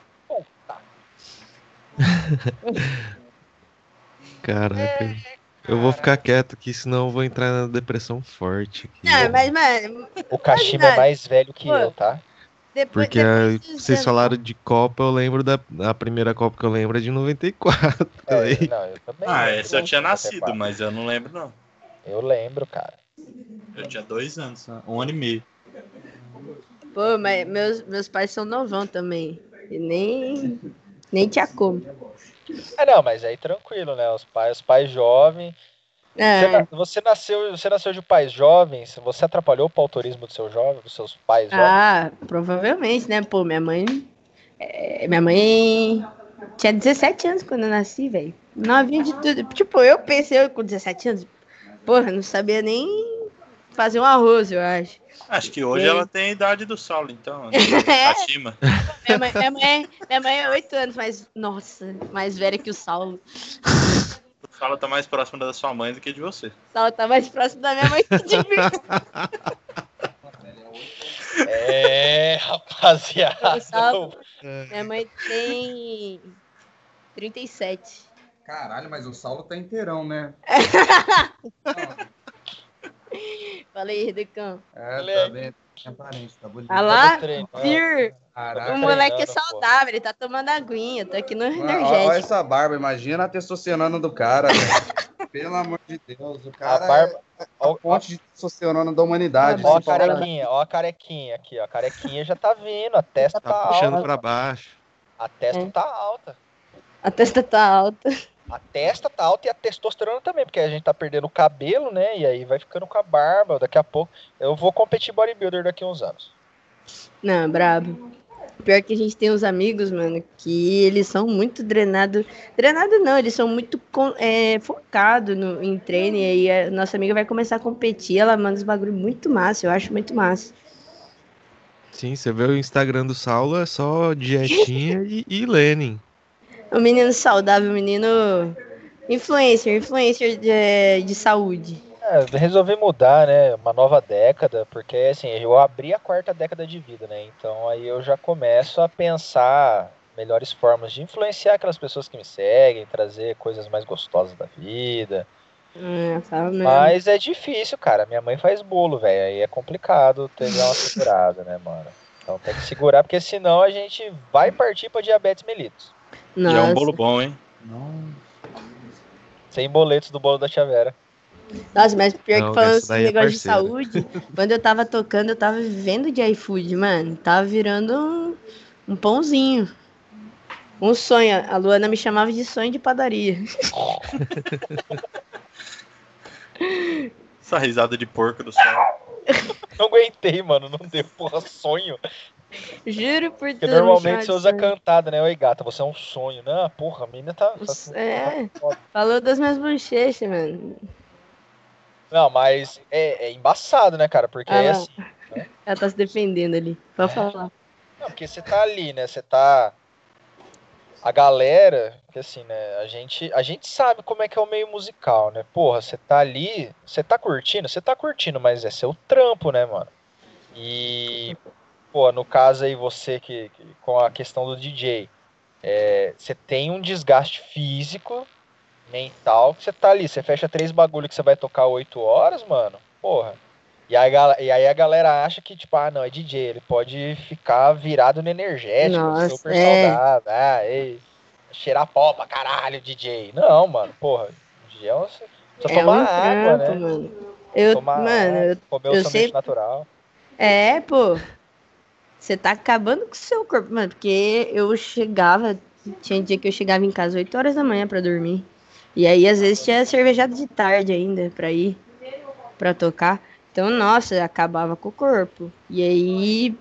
B: Caraca. Eu vou ficar quieto aqui, senão eu vou entrar na depressão forte. Aqui.
D: Não, mas, mano.
A: O Kashima é mais velho que Pô, eu, tá?
B: Depois, Porque depois vocês falaram de Copa, eu lembro da a primeira Copa que eu lembro é de 94.
C: É, não, eu também ah, esse eu tinha nascido, mas eu não lembro, não.
A: Eu lembro, cara.
C: Eu tinha dois anos, um ano e meio.
D: Pô, mas meus, meus pais são novão também. E nem, nem tinha como.
A: É, não, mas aí tranquilo, né? Os pais, os pais jovens. É. Você, você, nasceu, você nasceu de pais jovens, você atrapalhou o autorismo do seu jovem, dos seus pais jovens?
D: Ah, provavelmente, né? Pô, minha mãe. É, minha mãe tinha 17 anos quando eu nasci, velho. Novinha de tudo. Tipo, eu pensei eu, com 17 anos, porra, não sabia nem fazer um arroz, eu acho.
C: Acho que hoje ela tem a idade do Saulo, então. Né?
D: Acima. Minha mãe, minha, mãe, minha mãe é oito anos, mas, nossa, mais velha que o Saulo.
C: O Saulo tá mais próximo da sua mãe do que de você. O
D: Saulo tá mais próximo da minha mãe que de mim.
A: É, rapaziada. Saulo,
D: minha mãe tem 37.
E: Caralho, mas o Saulo tá inteirão, né?
D: Falei, Redecão.
E: É, tá bem. É parente, tá bonito.
D: Olha lá, Fir. O moleque é saudável, ele tá tomando aguinha, tá aqui no energético.
E: Olha essa barba, imagina a testosterona do cara, Pelo amor de Deus, o cara a barba, é a fonte de testosterona da humanidade.
A: Ó a carequinha, ó a carequinha aqui, ó. A carequinha já tá vindo, a testa tá, tá
B: puxando
A: alta.
B: pra baixo.
A: A testa é. tá alta.
D: A testa tá alta.
A: A testa tá alta e a testosterona também, porque a gente tá perdendo o cabelo, né? E aí vai ficando com a barba. Daqui a pouco eu vou competir bodybuilder daqui a uns anos.
D: Não, brabo. Pior que a gente tem uns amigos, mano, que eles são muito drenados. Drenado não, eles são muito é, focados em treino. E aí a nossa amiga vai começar a competir. Ela manda os bagulho muito massa, eu acho muito massa.
B: Sim, você vê o Instagram do Saulo, é só dietinha e, e Lenin
D: um menino saudável, um menino influencer, influencer de, de saúde.
A: É, resolvi mudar, né? Uma nova década, porque assim, eu abri a quarta década de vida, né? Então aí eu já começo a pensar melhores formas de influenciar aquelas pessoas que me seguem, trazer coisas mais gostosas da vida.
D: É,
A: Mas é difícil, cara. Minha mãe faz bolo, velho. Aí é complicado ter uma segurada, né, mano? Então tem que segurar, porque senão a gente vai partir para diabetes mellitus.
C: Nossa. E é um bolo bom, hein?
A: Sem boletos do bolo da Tia Vera.
D: Nossa, mas pior Não, que falando esse é negócio é de saúde, quando eu tava tocando, eu tava vivendo de iFood, mano. Tava virando um, um pãozinho. Um sonho. A Luana me chamava de sonho de padaria.
C: Essa risada de porco do céu.
A: Não aguentei, mano. Não deu porra sonho.
D: Juro por
A: Porque normalmente você usa cantada, né? Oi, gata, você é um sonho. Não, porra, a menina tá.
D: tá é, tá falou das minhas bochechas, mano.
A: Não, mas é, é embaçado, né, cara? Porque ah, é assim. Né?
D: Ela tá se defendendo ali. Pode é. falar.
A: Não, porque você tá ali, né? Você tá. A galera, que assim, né? A gente, a gente sabe como é que é o meio musical, né? Porra, você tá ali, você tá curtindo, você tá curtindo, mas é seu trampo, né, mano? E pô, no caso aí você que, que com a questão do DJ, é, você tem um desgaste físico, mental, que você tá ali, você fecha três bagulho que você vai tocar oito horas, mano, porra. E aí, e aí a galera acha que, tipo, ah, não, é DJ, ele pode ficar virado no energético, Nossa, super é. saudável, ah, ei, cheirar pó pra caralho, DJ. Não, mano, porra, DJ é um, precisa é tomar um água, né? Mano.
D: Eu, tomar mano, água,
A: comer eu o sei... natural.
D: É, pô, você tá acabando com o seu corpo, mano, porque eu chegava, tinha dia que eu chegava em casa 8 horas da manhã pra dormir. E aí, às vezes, tinha cervejada de tarde ainda pra ir, pra tocar. Então, nossa, acabava com o corpo. E aí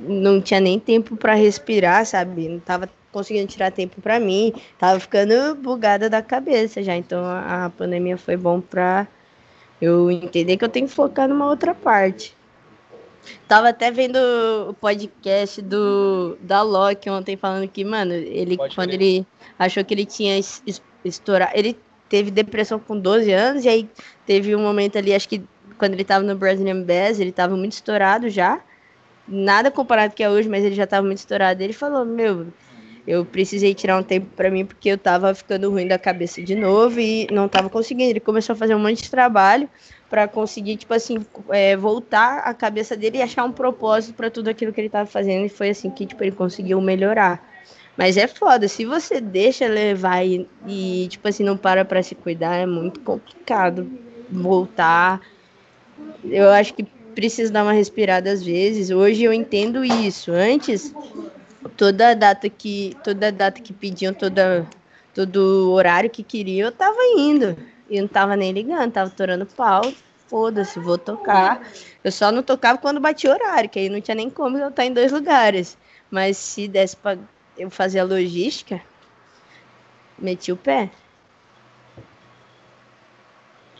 D: não tinha nem tempo para respirar, sabe? Não tava conseguindo tirar tempo para mim, tava ficando bugada da cabeça já. Então a pandemia foi bom para eu entender que eu tenho que focar numa outra parte. Tava até vendo o podcast do da Loki ontem falando que, mano, ele Pode quando crer. ele achou que ele tinha estourado, ele teve depressão com 12 anos e aí teve um momento ali, acho que quando ele estava no Brazilian Bass, ele estava muito estourado já. Nada comparado que é hoje, mas ele já estava muito estourado. Ele falou: Meu, eu precisei tirar um tempo para mim porque eu estava ficando ruim da cabeça de novo e não estava conseguindo. Ele começou a fazer um monte de trabalho para conseguir, tipo assim, é, voltar a cabeça dele e achar um propósito para tudo aquilo que ele estava fazendo. E foi assim que tipo, ele conseguiu melhorar. Mas é foda, se você deixa levar e, e tipo assim, não para para se cuidar, é muito complicado voltar eu acho que precisa dar uma respirada às vezes. Hoje eu entendo isso. Antes, toda data que toda data que pediam, toda todo horário que queriam, eu tava indo. E não tava nem ligando, tava torando pau. Foda-se, vou tocar. Eu só não tocava quando batia horário, que aí não tinha nem como eu estar em dois lugares. Mas se desse para eu fazer a logística, meti o pé.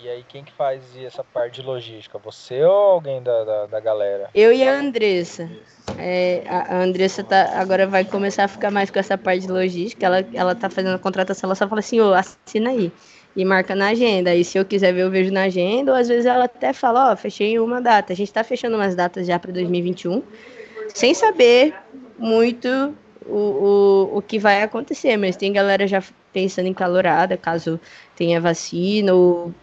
A: E aí, quem que faz essa parte de logística? Você ou alguém da, da, da galera?
D: Eu e a Andressa. É, a Andressa tá, agora vai começar a ficar mais com essa parte de logística. Ela, ela tá fazendo a contratação, ela só fala assim, ô, assina aí. E marca na agenda. E se eu quiser ver, eu vejo na agenda. Ou às vezes ela até fala, ó, fechei uma data. A gente tá fechando umas datas já para 2021, sem saber muito o, o, o que vai acontecer. Mas tem galera já pensando em calorada, caso tenha vacina ou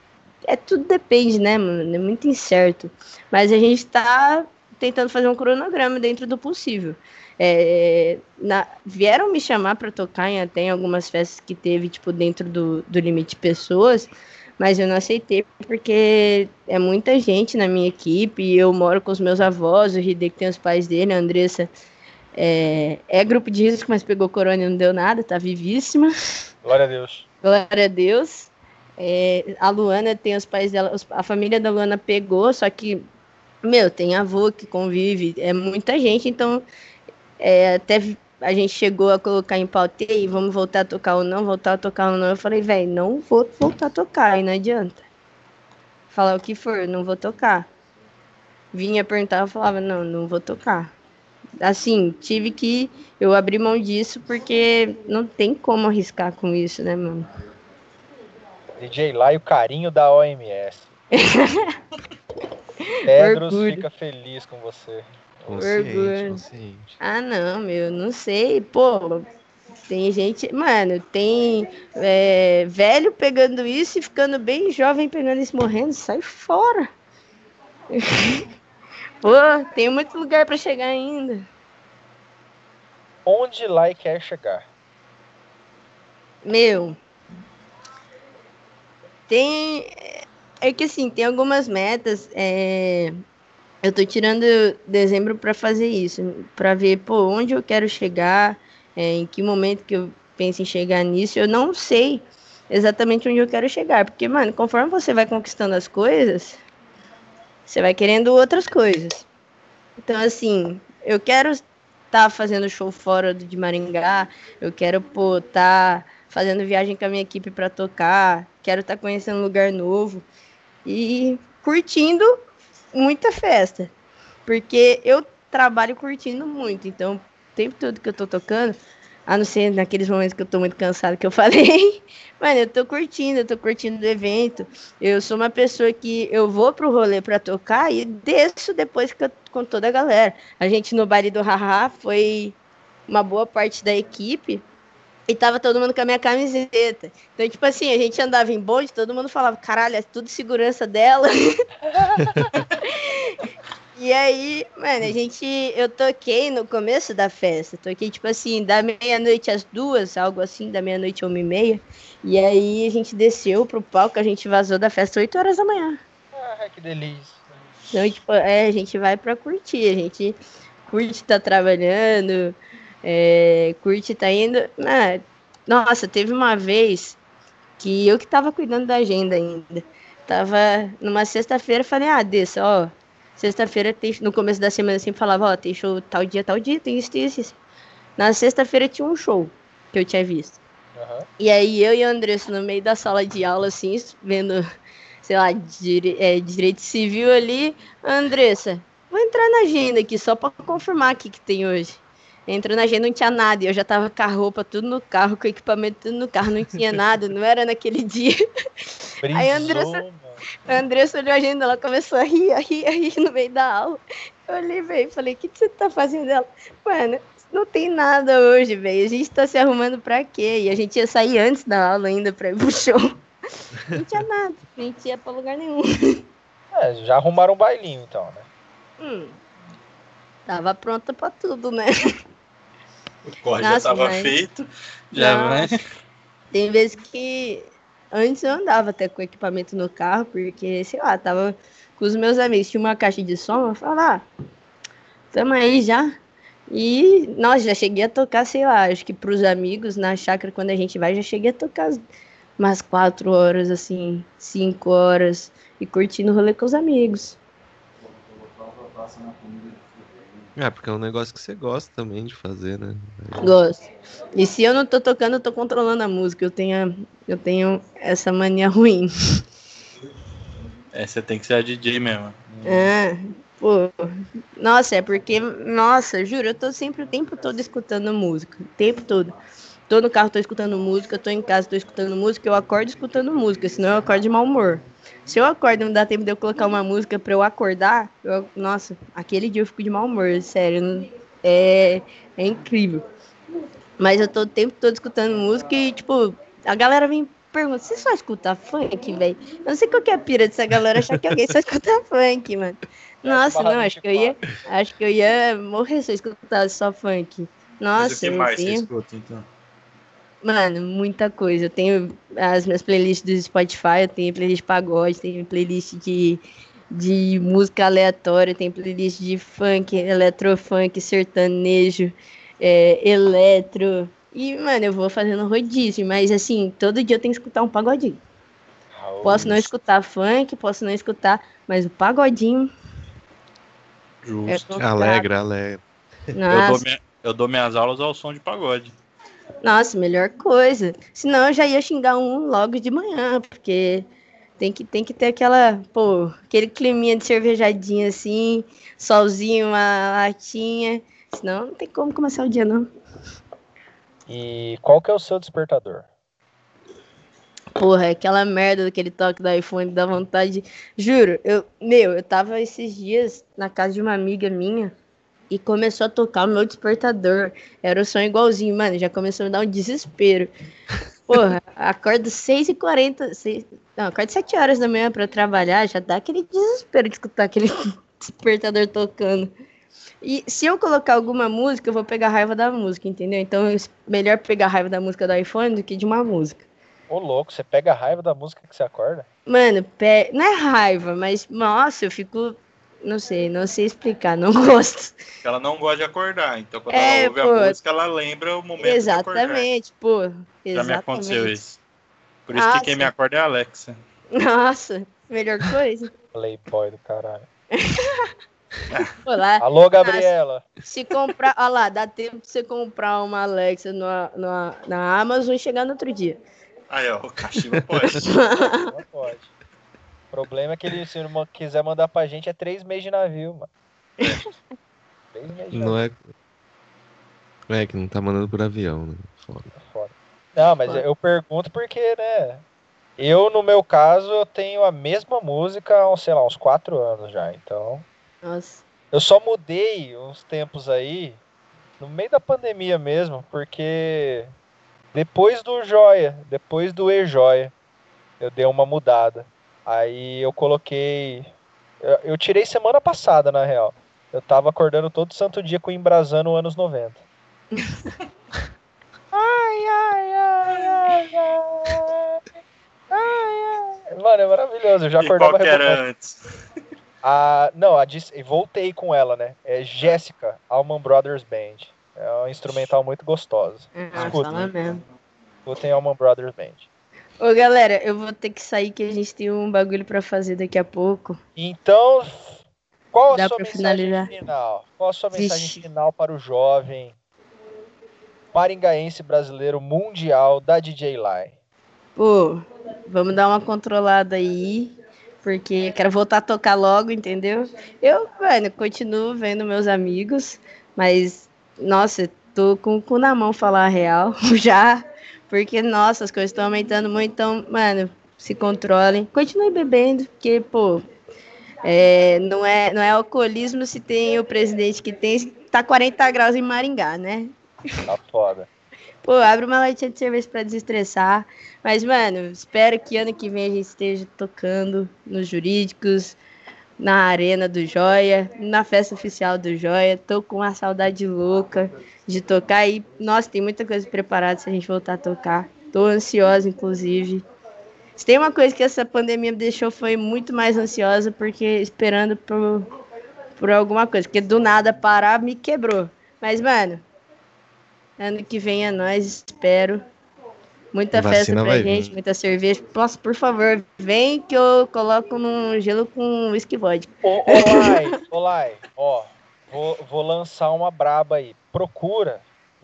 D: é tudo depende, né, mano? É muito incerto. Mas a gente está tentando fazer um cronograma dentro do possível. É, na, vieram me chamar para tocar em até em algumas festas que teve, tipo, dentro do, do limite de pessoas, mas eu não aceitei porque é muita gente na minha equipe, eu moro com os meus avós, o Hideki tem os pais dele, a Andressa é, é grupo de risco, mas pegou corona e não deu nada, tá vivíssima.
A: Glória a Deus.
D: Glória a Deus. É, a Luana tem os pais dela, a família da Luana pegou, só que, meu, tem avô que convive, é muita gente, então é, até a gente chegou a colocar em pauta, e vamos voltar a tocar ou não, voltar a tocar ou não. Eu falei, velho, não vou voltar a tocar, aí não adianta. Falar o que for, não vou tocar. Vinha perguntar, eu falava, não, não vou tocar. Assim, tive que. Eu abri mão disso porque não tem como arriscar com isso, né, mano?
A: DJ lá e o carinho da OMS. Pedros fica feliz com você.
D: Consciente, consciente. Ah, não, meu, não sei. Pô, tem gente. Mano, tem é, velho pegando isso e ficando bem jovem pegando isso morrendo. Sai fora. Pô, tem muito lugar para chegar ainda.
A: Onde lá quer chegar?
D: Meu, tem. É que assim, tem algumas metas. É, eu tô tirando dezembro para fazer isso, para ver, pô, onde eu quero chegar, é, em que momento que eu penso em chegar nisso. Eu não sei exatamente onde eu quero chegar, porque, mano, conforme você vai conquistando as coisas, você vai querendo outras coisas. Então, assim, eu quero estar tá fazendo show fora de Maringá, eu quero, pô, tá fazendo viagem com a minha equipe para tocar, quero estar tá conhecendo um lugar novo e curtindo muita festa. Porque eu trabalho curtindo muito, então o tempo todo que eu tô tocando, A não ser naqueles momentos que eu tô muito cansado que eu falei. Mano, eu tô curtindo, eu tô curtindo o evento. Eu sou uma pessoa que eu vou pro rolê pra tocar e desço depois que eu, com toda a galera. A gente no baile do Haha foi uma boa parte da equipe e tava todo mundo com a minha camiseta. Então, tipo assim, a gente andava em bonde, todo mundo falava, caralho, é tudo segurança dela. E aí, mano, a gente. Eu toquei no começo da festa. Toquei, tipo assim, da meia-noite às duas, algo assim, da meia-noite a uma e meia. E aí a gente desceu pro palco, a gente vazou da festa 8 horas da manhã.
A: Ah, que delícia.
D: Então, tipo, é, a gente vai pra curtir. A gente curte tá trabalhando, é, curte tá indo. Ah, nossa, teve uma vez que eu que tava cuidando da agenda ainda. Tava numa sexta-feira, falei, ah, desça, ó Sexta-feira, no começo da semana, sempre falava, ó, oh, tem show tal dia, tal dia, tem isso, isso, isso. Na sexta-feira tinha um show que eu tinha visto. Uhum. E aí eu e o Andressa no meio da sala de aula, assim, vendo, sei lá, dire é, direito civil ali. Andressa, vou entrar na agenda aqui só pra confirmar o que, que tem hoje. Entrou na agenda, não tinha nada. E eu já tava com a roupa tudo no carro, com o equipamento tudo no carro, não tinha nada, não era naquele dia. Brisou, aí a Andressa, a Andressa olhou a agenda, ela começou a rir, a rir, a rir no meio da aula. Eu olhei, velho, falei, o que, que você tá fazendo? Ela, mano, não tem nada hoje, velho. A gente tá se arrumando pra quê? E a gente ia sair antes da aula ainda pra ir pro show. Não tinha nada, a gente ia pra lugar nenhum.
A: É, já arrumaram um bailinho então, né?
D: Hum, tava pronta pra tudo, né?
C: O Nossa, já tava mas... feito. Já vai.
D: Tem vezes que Antes eu andava até com equipamento no carro, porque, sei lá, tava com os meus amigos, tinha uma caixa de som, eu falava, ah, tamo aí já. E, nossa, já cheguei a tocar, sei lá, acho que pros amigos na chácara, quando a gente vai, já cheguei a tocar umas quatro horas, assim, cinco horas, e curtindo o rolê com os amigos.
B: É, porque é um negócio que você gosta também de fazer, né?
D: Gosto. E se eu não tô tocando, eu tô controlando a música. Eu tenho, eu tenho essa mania ruim.
C: É, você tem que ser a DJ mesmo.
D: É, pô. Nossa, é porque, nossa, juro, eu tô sempre o tempo todo escutando música. O tempo todo. Tô no carro, tô escutando música, tô em casa, tô escutando música, eu acordo escutando música, senão eu acordo de mau humor. Se eu acordo e não dá tempo de eu colocar uma música pra eu acordar, eu, nossa, aquele dia eu fico de mau humor, sério. É, é incrível. Mas eu tô o tempo todo escutando música e, tipo, a galera vem pergunta, você só escuta funk, velho? Eu não sei qual que é a pira dessa galera achar que alguém só escuta funk, mano. É, nossa, não, acho que eu ia. Acho que eu ia morrer se eu escutasse só funk. Nossa, Mas o que mais você escuta, então? Mano, muita coisa. Eu tenho as minhas playlists do Spotify, eu tenho playlist de pagode, tenho playlist de, de música aleatória, tenho playlist de funk, eletrofunk, sertanejo, é, eletro. E, mano, eu vou fazendo rodízio, mas assim, todo dia eu tenho que escutar um pagodinho. Posso não escutar funk, posso não escutar, mas o pagodinho.
B: Justo. É alegra, alegra.
C: Eu dou, minha, eu dou minhas aulas ao som de pagode.
D: Nossa, melhor coisa. Senão eu já ia xingar um logo de manhã, porque tem que, tem que ter aquela, pô, aquele climinha de cervejadinha assim, solzinho, uma latinha. Senão não tem como começar o dia, não.
A: E qual que é o seu despertador?
D: Porra, é aquela merda daquele toque do iPhone dá vontade. Juro, eu, meu, eu tava esses dias na casa de uma amiga minha e começou a tocar o meu despertador. Era o som igualzinho, mano. Já começou a me dar um desespero. Porra, acordo 6h40, 6, não, acordo 7 horas da manhã pra trabalhar, já dá aquele desespero de escutar aquele despertador tocando. E se eu colocar alguma música, eu vou pegar raiva da música, entendeu? Então é melhor pegar raiva da música do iPhone do que de uma música.
A: Ô, louco, você pega raiva da música que você acorda?
D: Mano, pe... não é raiva, mas, nossa, eu fico não sei, não sei explicar, não gosto.
C: Ela não gosta de acordar, então quando é, ela ouve pô, a música, ela lembra o momento
D: Exatamente, pô. Exatamente.
C: Já me aconteceu isso. Por isso Nossa. que quem me acorda é a Alexa.
D: Nossa, melhor coisa.
A: Playboy do caralho.
D: Olá.
A: Alô, Gabriela.
D: Se comprar, olha lá, dá tempo de você comprar uma Alexa no, no, na Amazon e chegar no outro dia.
C: Aí, ó, o cachimbo pode.
A: Não pode. O problema é que ele, se ele quiser mandar pra gente, é três meses de navio, mano.
B: três meses de navio. Não é. É, que não tá mandando por avião, né?
A: Foda. Foda. Não, mas eu pergunto porque, né? Eu, no meu caso, eu tenho a mesma música há, sei lá, uns quatro anos já, então.
D: Nossa.
A: Eu só mudei uns tempos aí, no meio da pandemia mesmo, porque depois do Joia, depois do E-Joia, eu dei uma mudada. Aí eu coloquei. Eu, eu, tirei semana passada, na real. Eu tava acordando todo santo dia com o Embrasando anos 90. ai, ai, ai, ai, ai. Ai, ai. Mano, é maravilhoso. Eu já acordava.
C: E qual que era antes?
A: A, não, a, voltei com ela, né? É Jéssica, Alman Brothers Band. É uma instrumental muito gostosa.
D: Ah, Escutem. mesmo.
A: Escutem Alman Brothers Band.
D: Ô, galera, eu vou ter que sair que a gente tem um bagulho para fazer daqui a pouco.
A: Então, qual a Dá sua mensagem finalizar? final? Qual a sua mensagem Vixe. final para o jovem maringaense brasileiro mundial da DJ Lai?
D: Pô, vamos dar uma controlada aí, porque quero voltar a tocar logo, entendeu? Eu, mano, continuo vendo meus amigos, mas, nossa, tô com o cu na mão falar a real já, porque, nossa, as coisas estão aumentando muito, então, mano, se controlem. Continue bebendo, porque, pô, é, não, é, não é alcoolismo se tem o presidente que tem, tá 40 graus em Maringá, né?
A: Tá foda.
D: Pô, abre uma latinha de cerveja para desestressar. Mas, mano, espero que ano que vem a gente esteja tocando nos jurídicos, na arena do Joia, na festa oficial do Joia. Tô com uma saudade louca de tocar e, nossa, tem muita coisa preparada se a gente voltar a tocar. Tô ansiosa, inclusive. Se tem uma coisa que essa pandemia me deixou foi muito mais ansiosa, porque esperando por, por alguma coisa. Porque do nada parar me quebrou. Mas, mano, Ano que vem é nós, espero. Muita festa pra gente, vir. muita cerveja. Posso, por favor, vem que eu coloco num gelo com whisky vodka.
A: Ô, Olai, ó, vou, vou lançar uma braba aí. Procura,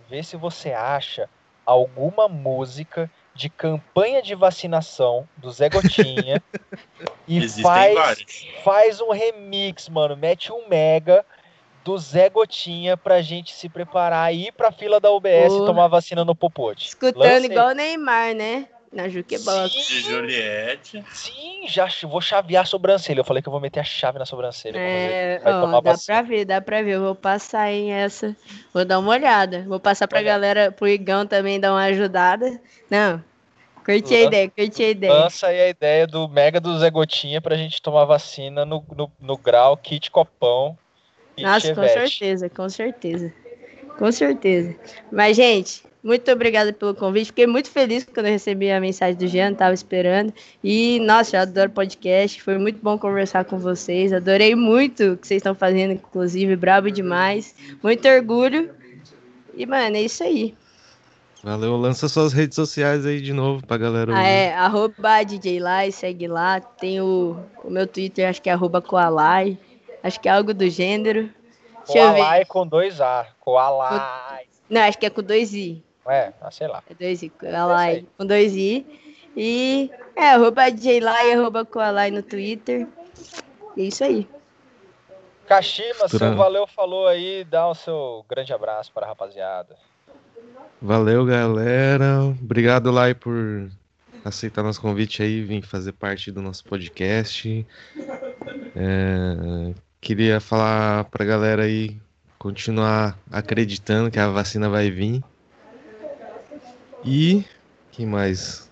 A: vê se você acha alguma música de campanha de vacinação do Zé Gotinha e faz, faz um remix, mano. Mete um mega do Zé Gotinha pra gente se preparar e ir pra fila da UBS Porra. e tomar vacina no Popote.
D: Escutando Lancei. igual o Neymar, né? Na Jukebox.
C: Sim, Juliette.
A: Sim, já vou chavear a sobrancelha. Eu falei que eu vou meter a chave na sobrancelha.
D: É, ó, dá pra ver, dá pra ver. Eu vou passar em essa. Vou dar uma olhada. Vou passar pra Olha. galera, pro Igão também dar uma ajudada. Não, Curti a ideia, curti a ideia.
A: Lança aí a ideia do Mega do Zé Gotinha pra gente tomar vacina no, no, no grau, kit copão.
D: Nossa, com certeza, com certeza. Com certeza. Mas, gente, muito obrigada pelo convite. Fiquei muito feliz quando eu recebi a mensagem do Jean, estava esperando. E, nossa, eu adoro podcast. Foi muito bom conversar com vocês. Adorei muito o que vocês estão fazendo, inclusive. Brabo demais. Muito orgulho. E, mano, é isso aí.
B: Valeu, lança suas redes sociais aí de novo pra galera.
D: Ah, é, arroba DJ Lai, segue lá. Tem o, o meu Twitter, acho que é arroba Coalai. Acho que é algo do gênero.
A: Coalai com dois A. Coalai.
D: Não, acho que é com dois I.
A: É, ah, sei lá.
D: É dois I. Coalai com dois I. E é, arroba DJLai, arroba Coalai no Twitter. É isso aí.
A: Kashima, seu valeu falou aí, dá o seu grande abraço para a rapaziada.
B: Valeu, galera. Obrigado, Lai, por aceitar nosso convite aí, vir fazer parte do nosso podcast. É, Queria falar pra galera aí continuar acreditando que a vacina vai vir. E que mais?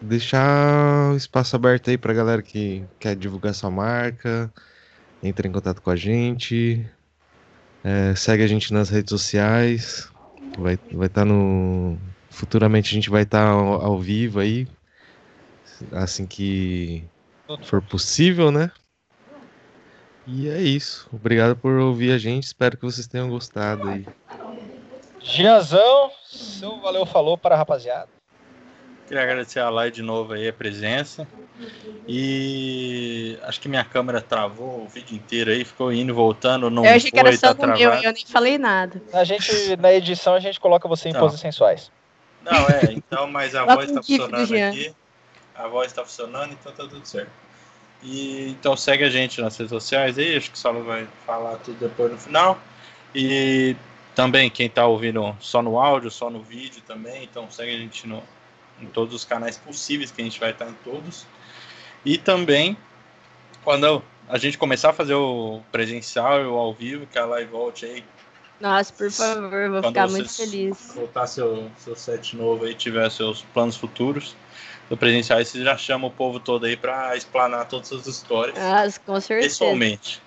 B: Deixar o espaço aberto aí pra galera que quer divulgar sua marca, entre em contato com a gente. É, segue a gente nas redes sociais. Vai estar vai tá no. Futuramente a gente vai estar tá ao, ao vivo aí. Assim que for possível, né? E é isso. Obrigado por ouvir a gente. Espero que vocês tenham gostado aí.
A: Gianzão, seu valeu falou para a rapaziada.
C: Queria agradecer a Lai de novo aí, a presença. E acho que minha câmera travou o vídeo inteiro aí, ficou indo e voltando. Não
D: eu achei foi, que era só tá meu, eu nem falei nada.
A: A gente, na edição, a gente coloca você em então, poses sensuais.
C: Não, é, então, mas a voz está funcionando aqui. A voz está funcionando, então tá tudo certo. E, então segue a gente nas redes sociais aí, acho que o Saulo vai falar tudo depois no final. E também quem está ouvindo só no áudio, só no vídeo também, então segue a gente no, em todos os canais possíveis, que a gente vai estar em todos. E também, quando a gente começar a fazer o presencial e o ao vivo, que a live volte aí.
D: Nossa, por favor, vou ficar muito feliz.
C: Voltar seu, seu set novo aí, tiver seus planos futuros do presencial, você já chama o povo todo aí para explanar todas as histórias.
D: Ah, com certeza.
C: Pessoalmente.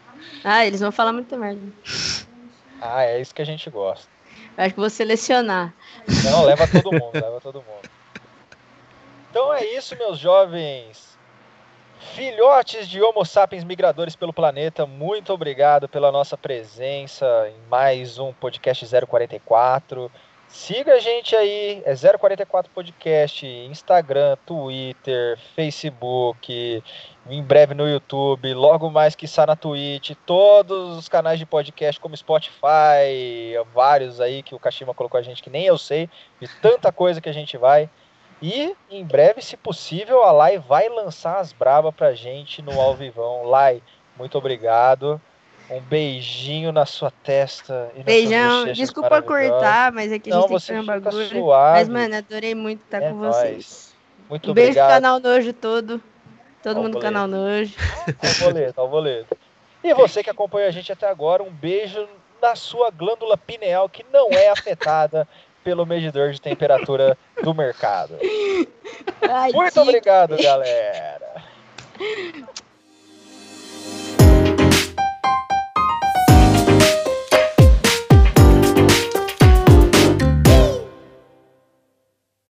D: Ah, eles vão falar muito merda.
A: Ah, é isso que a gente gosta.
D: Acho que vou selecionar.
A: Não, leva todo mundo, leva todo mundo. Então é isso, meus jovens filhotes de Homo sapiens migradores pelo planeta. Muito obrigado pela nossa presença em mais um podcast 044. Siga a gente aí, é 044 Podcast, Instagram, Twitter, Facebook, em breve no YouTube, logo mais que está na Twitch, todos os canais de podcast como Spotify, vários aí que o Kashima colocou a gente que nem eu sei, de tanta coisa que a gente vai. E em breve, se possível, a Lai vai lançar as brabas pra gente no ao vivão. Lai, muito obrigado. Um beijinho na sua testa.
D: Beijão. Desculpa cortar, mas é que a gente Não, tem que fazer um bagulho. Suave. Mas, mano, adorei muito estar é com nóis. vocês.
A: Muito
D: um obrigado. beijo pro canal Nojo todo. Todo tá mundo do canal Nojo.
A: Tá Alvoleto, Alvoleto. Tá e você que acompanha a gente até agora, um beijo na sua glândula pineal que não é afetada pelo medidor de temperatura do mercado. Ai, Muito obrigado, galera.